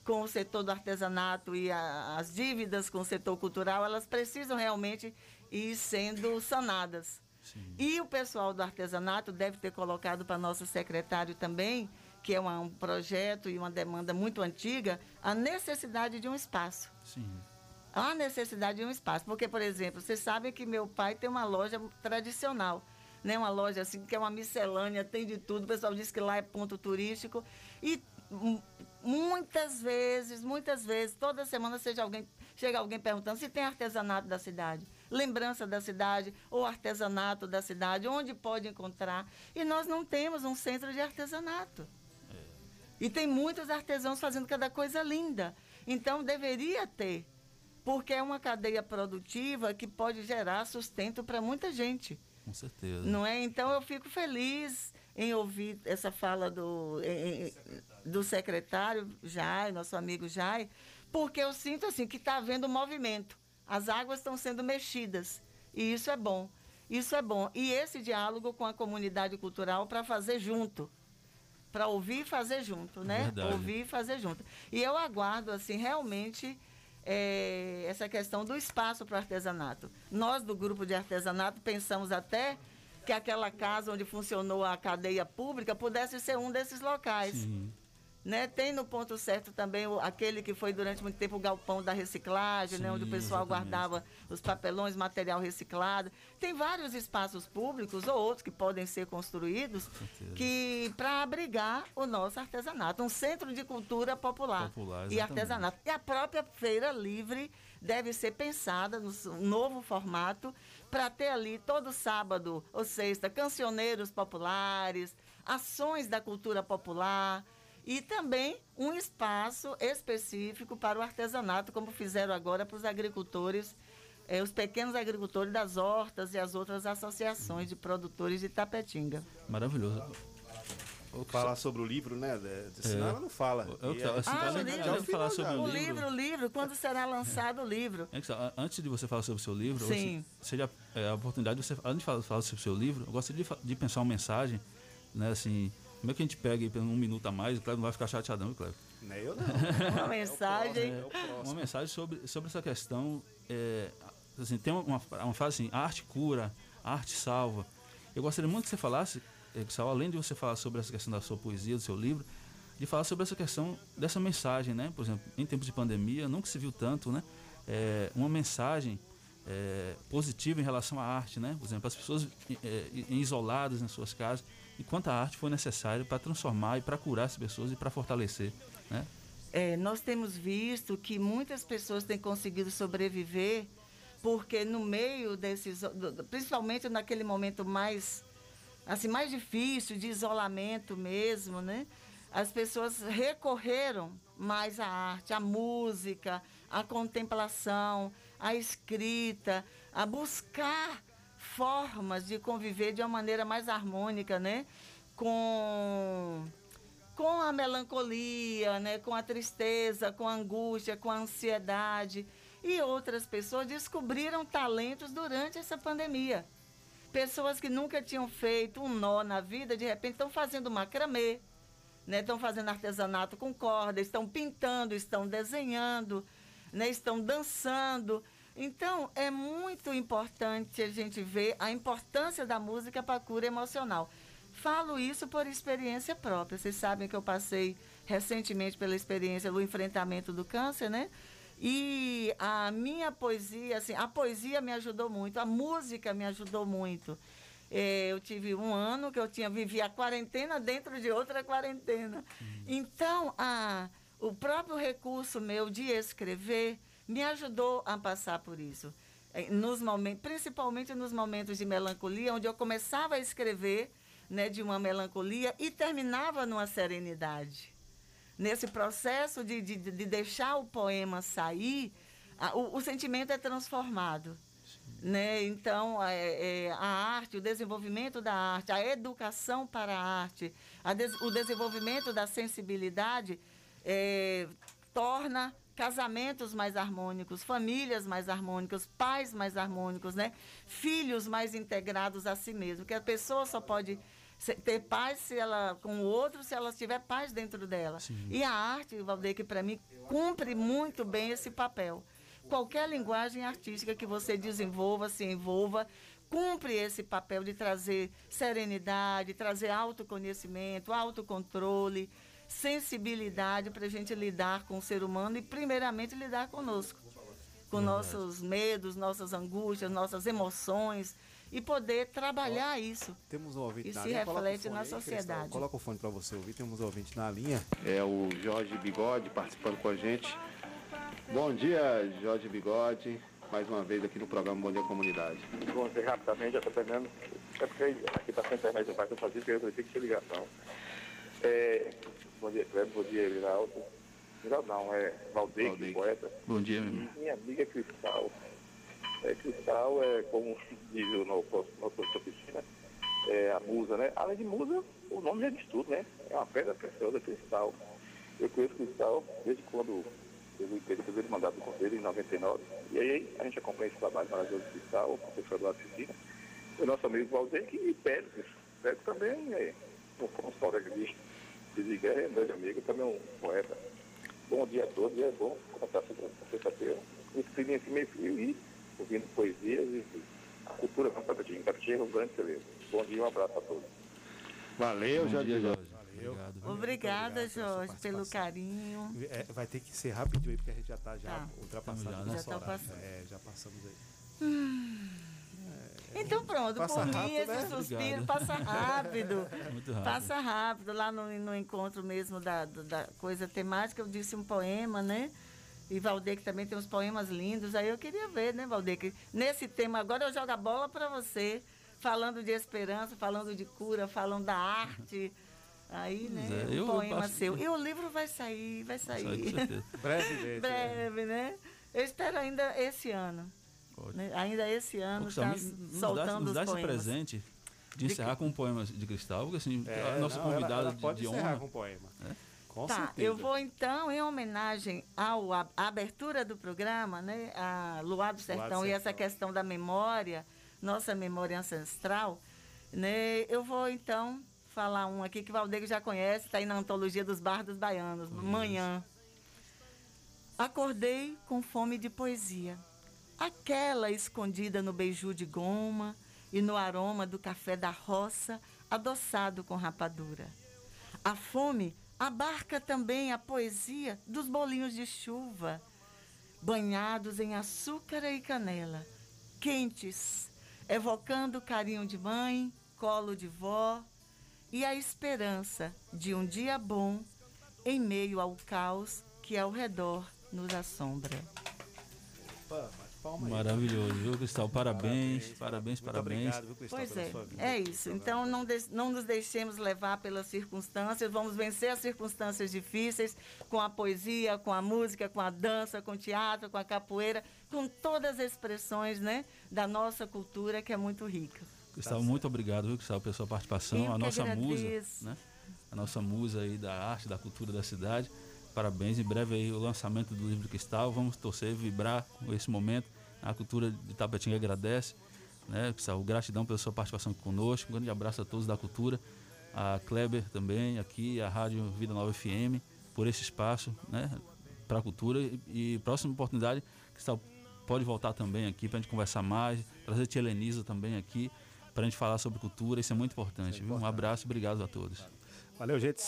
Speaker 23: com o setor do artesanato e a- as dívidas com o setor cultural, elas precisam realmente ir sendo sanadas. E o pessoal do artesanato deve ter colocado para nosso secretário também, que é uma- um projeto e uma demanda muito antiga, a necessidade de um espaço.
Speaker 22: Sim.
Speaker 23: Há necessidade de um espaço. Porque, por exemplo, vocês sabem que meu pai tem uma loja tradicional. Né? Uma loja assim que é uma miscelânea, tem de tudo. O pessoal diz que lá é ponto turístico. E muitas vezes, muitas vezes, toda semana seja alguém chega alguém perguntando se tem artesanato da cidade, lembrança da cidade ou artesanato da cidade, onde pode encontrar. E nós não temos um centro de artesanato. E tem muitos artesãos fazendo cada coisa linda. Então deveria ter, porque é uma cadeia produtiva que pode gerar sustento para muita gente.
Speaker 22: Com certeza.
Speaker 23: Não é? Então eu fico feliz em ouvir essa fala do, em- do secretário Jai, nosso amigo Jai, porque eu sinto assim que está havendo movimento. As águas estão sendo mexidas. E isso é bom. Isso é bom. E esse diálogo com a comunidade cultural para fazer junto. Para ouvir e fazer junto, né?
Speaker 24: Verdade.
Speaker 23: Ouvir e fazer junto. E eu aguardo, assim, realmente é, essa questão do espaço para o artesanato. Nós, do grupo de artesanato, pensamos até que aquela casa onde funcionou a cadeia pública pudesse ser um desses locais. Né? Tem no ponto certo também o- aquele que foi durante muito tempo o galpão da reciclagem, né? onde o
Speaker 22: Sim,
Speaker 23: pessoal
Speaker 22: exatamente.
Speaker 23: guardava os papelões, material reciclado. Tem vários espaços públicos ou outros que podem ser construídos que para abrigar o nosso artesanato, um centro de cultura popular,
Speaker 22: Popular,
Speaker 23: e artesanato. E a própria feira livre deve ser pensada no novo formato para ter ali todo sábado ou sexta cancioneiros populares, ações da cultura popular e também um espaço específico para o artesanato, como fizeram agora para os agricultores, eh, os pequenos agricultores das hortas e as outras associações de produtores de Tapetinga.
Speaker 22: Maravilhoso.
Speaker 7: Falar sobre o livro, né? Senão
Speaker 22: É.
Speaker 7: ela não fala.
Speaker 22: Eu- eu- assim,
Speaker 23: Ah, o livro,
Speaker 22: falar sobre
Speaker 23: o
Speaker 22: o
Speaker 23: livro,
Speaker 22: livro.
Speaker 23: o livro, quando será lançado o livro?
Speaker 22: É só, a- antes de você falar sobre o seu livro,
Speaker 23: Sim.
Speaker 22: seja é, a oportunidade de você, antes de falar, falar sobre o seu livro, eu gostaria de, de pensar uma mensagem, né, assim, como é que a gente pega aí um minuto a mais, o Cleber não vai ficar chateadão, Cleber.
Speaker 7: Nem eu não. <laughs>
Speaker 23: Uma mensagem.
Speaker 7: É.
Speaker 22: Uma mensagem sobre, sobre essa questão, é, assim, tem uma, uma frase assim, a arte cura, a arte salva. Eu gostaria muito que você falasse, eh, Sal, além de você falar sobre essa questão da sua poesia, do seu livro, de falar sobre essa questão dessa mensagem, né? Por exemplo, em tempos de pandemia, nunca se viu tanto, né? É, uma mensagem é, positiva em relação à arte, né? Por exemplo, as pessoas é, em- isoladas nas suas casas, e quanta arte foi necessária para transformar e para curar as pessoas e para fortalecer, né?
Speaker 23: É, nós temos visto que muitas pessoas têm conseguido sobreviver porque no meio desses, principalmente naquele momento mais assim mais difícil de isolamento mesmo, né? As pessoas recorreram mais à arte, à música, à contemplação, à escrita, a buscar formas de conviver de uma maneira mais harmônica, né? Com com a melancolia, né, com a tristeza, com a angústia, com a ansiedade. E outras pessoas descobriram talentos durante essa pandemia. Pessoas que nunca tinham feito um nó na vida, de repente estão fazendo macramê, né, estão fazendo artesanato com corda, estão pintando, estão desenhando, né, estão dançando. Então, é muito importante a gente ver a importância da música para a cura emocional. Falo isso por experiência própria. Vocês sabem que eu passei recentemente pela experiência do enfrentamento do câncer, né? E a minha poesia, assim, a poesia me ajudou muito, a música me ajudou muito. Eh, eu tive um ano que eu tinha vivi a quarentena dentro de outra quarentena. Então, a, o próprio recurso meu de escrever me ajudou a passar por isso. Eh, Nos momentos, principalmente nos momentos de melancolia, onde eu começava a escrever né, de uma melancolia e terminava numa serenidade. Nesse processo de, de, de deixar o poema sair, a- o, o sentimento é transformado. Né? Então, é, é, a arte, o desenvolvimento da arte, a educação para a arte, a des- o desenvolvimento da sensibilidade é, torna casamentos mais harmônicos, famílias mais harmônicas, pais mais harmônicos, né? filhos mais integrados a si mesmo. Porque a pessoa só pode ter paz se ela com o outro se ela tiver paz dentro dela. E a arte, Valdeir, que para mim cumpre muito bem esse papel. Qualquer linguagem artística que você desenvolva, se envolva, cumpre esse papel de trazer serenidade, trazer autoconhecimento, autocontrole, sensibilidade para a gente lidar com o ser humano e, primeiramente, lidar conosco, com nossos medos, nossas angústias, nossas emoções e poder trabalhar isso.
Speaker 7: Temos um ouvinte
Speaker 23: E
Speaker 7: na
Speaker 23: se
Speaker 7: linha. Coloca o
Speaker 23: reflete
Speaker 7: fone
Speaker 23: na
Speaker 7: aí,
Speaker 23: sociedade.
Speaker 7: Coloca o fone para você ouvir. Temos um ouvinte na linha.
Speaker 25: É o Jorge Bigode participando com a gente.
Speaker 24: Bom dia, Jorge Bigode. Mais uma vez aqui no programa Bom Dia Comunidade.
Speaker 25: Bom dia, rapidamente, já estou terminando. É porque aqui está sem internet, vai fazer que eu falei que ligação. É, bom dia, Cleber, bom dia, Viraldo. Viraldo não, é Valdeir, poeta.
Speaker 22: Bom dia, meu irmão.
Speaker 25: Minha amiga é Cristal. É, Cristal é, como <laughs> diz o nosso, nosso oficina, é a musa, né? Além de musa, o nome já diz tudo, né? É uma pedra preciosa, Cristal. Eu conheço Cristal desde quando teve o período dele mandado do conselho em 99. E aí a gente acompanha esse trabalho maravilhoso de Cristal, o professor da oficina. O nosso amigo Valdeir e Pérez. Pérez também é um colega de, de guerra, é meu amigo, também é um poeta. Bom dia a todos, e é bom contar sobre a sexta-feira. Escrevi esse meio frio e ouvindo poesias e a cultura com Tapetinho, Tapetinho, um grande celeiro. Bom dia, um abraço a todos.
Speaker 24: Valeu,
Speaker 22: Bom
Speaker 24: Jorge.
Speaker 22: dia,
Speaker 24: Jorge.
Speaker 7: Valeu.
Speaker 23: Obrigada, Jorge, pelo carinho.
Speaker 7: É, vai ter que ser rapidinho aí, porque a gente já está já
Speaker 23: Tá.
Speaker 7: ultrapassando
Speaker 22: Já,
Speaker 7: o nosso
Speaker 23: Já tá.
Speaker 7: É, já passamos aí.
Speaker 23: Hum. Então pronto,
Speaker 7: Passa
Speaker 23: por mim
Speaker 7: rápido,
Speaker 23: esse
Speaker 7: né?
Speaker 23: suspiro
Speaker 22: Obrigado.
Speaker 23: passa rápido. <laughs>
Speaker 22: Muito rápido.
Speaker 23: Passa rápido. Lá no, no encontro mesmo da, da coisa temática, eu disse um poema, né? E Valdeir que também tem uns poemas lindos. Aí eu queria ver, né, Valdeir? Que nesse tema agora eu jogo a bola para você, falando de esperança, falando de cura, falando da arte. Aí, né?
Speaker 22: É,
Speaker 23: um
Speaker 22: eu- eu
Speaker 23: poema seu. E o livro vai sair, vai sair.
Speaker 22: Certeza.
Speaker 7: Brevemente. <laughs>
Speaker 23: Breve, né? Eu espero ainda esse ano. Né? Ainda esse ano está
Speaker 22: me- nos dá,
Speaker 23: soltando
Speaker 22: nos dá
Speaker 23: os
Speaker 22: esse
Speaker 23: poemas.
Speaker 22: presente de
Speaker 23: De
Speaker 22: encerrar com um poema de cristal, porque assim,
Speaker 7: É,
Speaker 22: a nossa
Speaker 7: não, ela-
Speaker 22: convidada
Speaker 7: ela
Speaker 22: de-
Speaker 7: pode
Speaker 22: de,
Speaker 7: encerrar
Speaker 22: honra.
Speaker 7: com poema.
Speaker 22: É?
Speaker 7: Com
Speaker 23: tá,
Speaker 7: certeza.
Speaker 23: eu vou então, em homenagem ao, à à abertura do programa, né, a Luar do Sertão e essa questão da memória, nossa memória ancestral, né, eu vou então falar um aqui que o Valdeiro já conhece, está aí na antologia dos Bardos Baianos, Manhã. Acordei com fome de poesia, aquela escondida no beiju de goma e no aroma do café da roça adoçado com rapadura. A fome abarca também a poesia dos bolinhos de chuva, banhados em açúcar e canela, quentes, evocando carinho de mãe, colo de vó e a esperança de um dia bom em meio ao caos que ao redor nos assombra.
Speaker 7: Opa, palma aí.
Speaker 22: Maravilhoso, viu, Cristal? Parabéns, parabéns,
Speaker 7: Muito
Speaker 22: parabéns.
Speaker 7: obrigado, viu, Cristal,
Speaker 23: Pois
Speaker 7: pela
Speaker 23: é,
Speaker 7: sua vida.
Speaker 23: é isso. Então não, des- não nos deixemos levar pelas circunstâncias, vamos vencer as circunstâncias difíceis com a poesia, com a música, com a dança, com o teatro, com a capoeira, com todas as expressões né, da nossa cultura que é muito rica.
Speaker 22: Cristal, muito obrigado, viu, Cristal, pela sua participação.
Speaker 23: Eu
Speaker 22: a nossa musa,
Speaker 23: agradeço.
Speaker 22: né? A nossa musa aí da arte, da cultura da cidade. Parabéns. Em breve aí o lançamento do livro Cristal. Vamos torcer, vibrar com esse momento. A cultura de Tapetinga agradece. Né, Cristal, gratidão pela sua participação aqui conosco. Um grande abraço a todos da cultura. A Kleber também, aqui, a Rádio Vida Nova FM, por esse espaço, né? Para a cultura. E, e próxima oportunidade, Cristal pode voltar também aqui para a gente conversar mais, trazer Tia Helenisa também aqui, para a gente falar sobre cultura. Isso é muito importante. viu? Um abraço, obrigado a todos.
Speaker 7: Valeu, gente.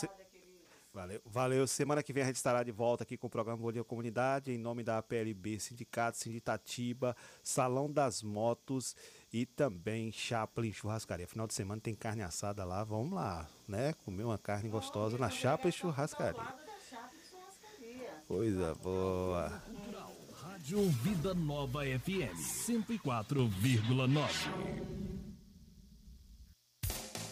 Speaker 7: Valeu. Valeu. Semana que vem a gente estará de volta aqui com o programa Bom Dia Comunidade, em nome da PLB, Sindicato Sinditatiba, Salão das Motos e também Chaplin Churrascaria. Final de semana tem carne assada lá, vamos lá, né? Comer uma carne gostosa na Chaplin Churrascaria. Coisa boa.
Speaker 6: Rádio Vida Nova FM 104,9.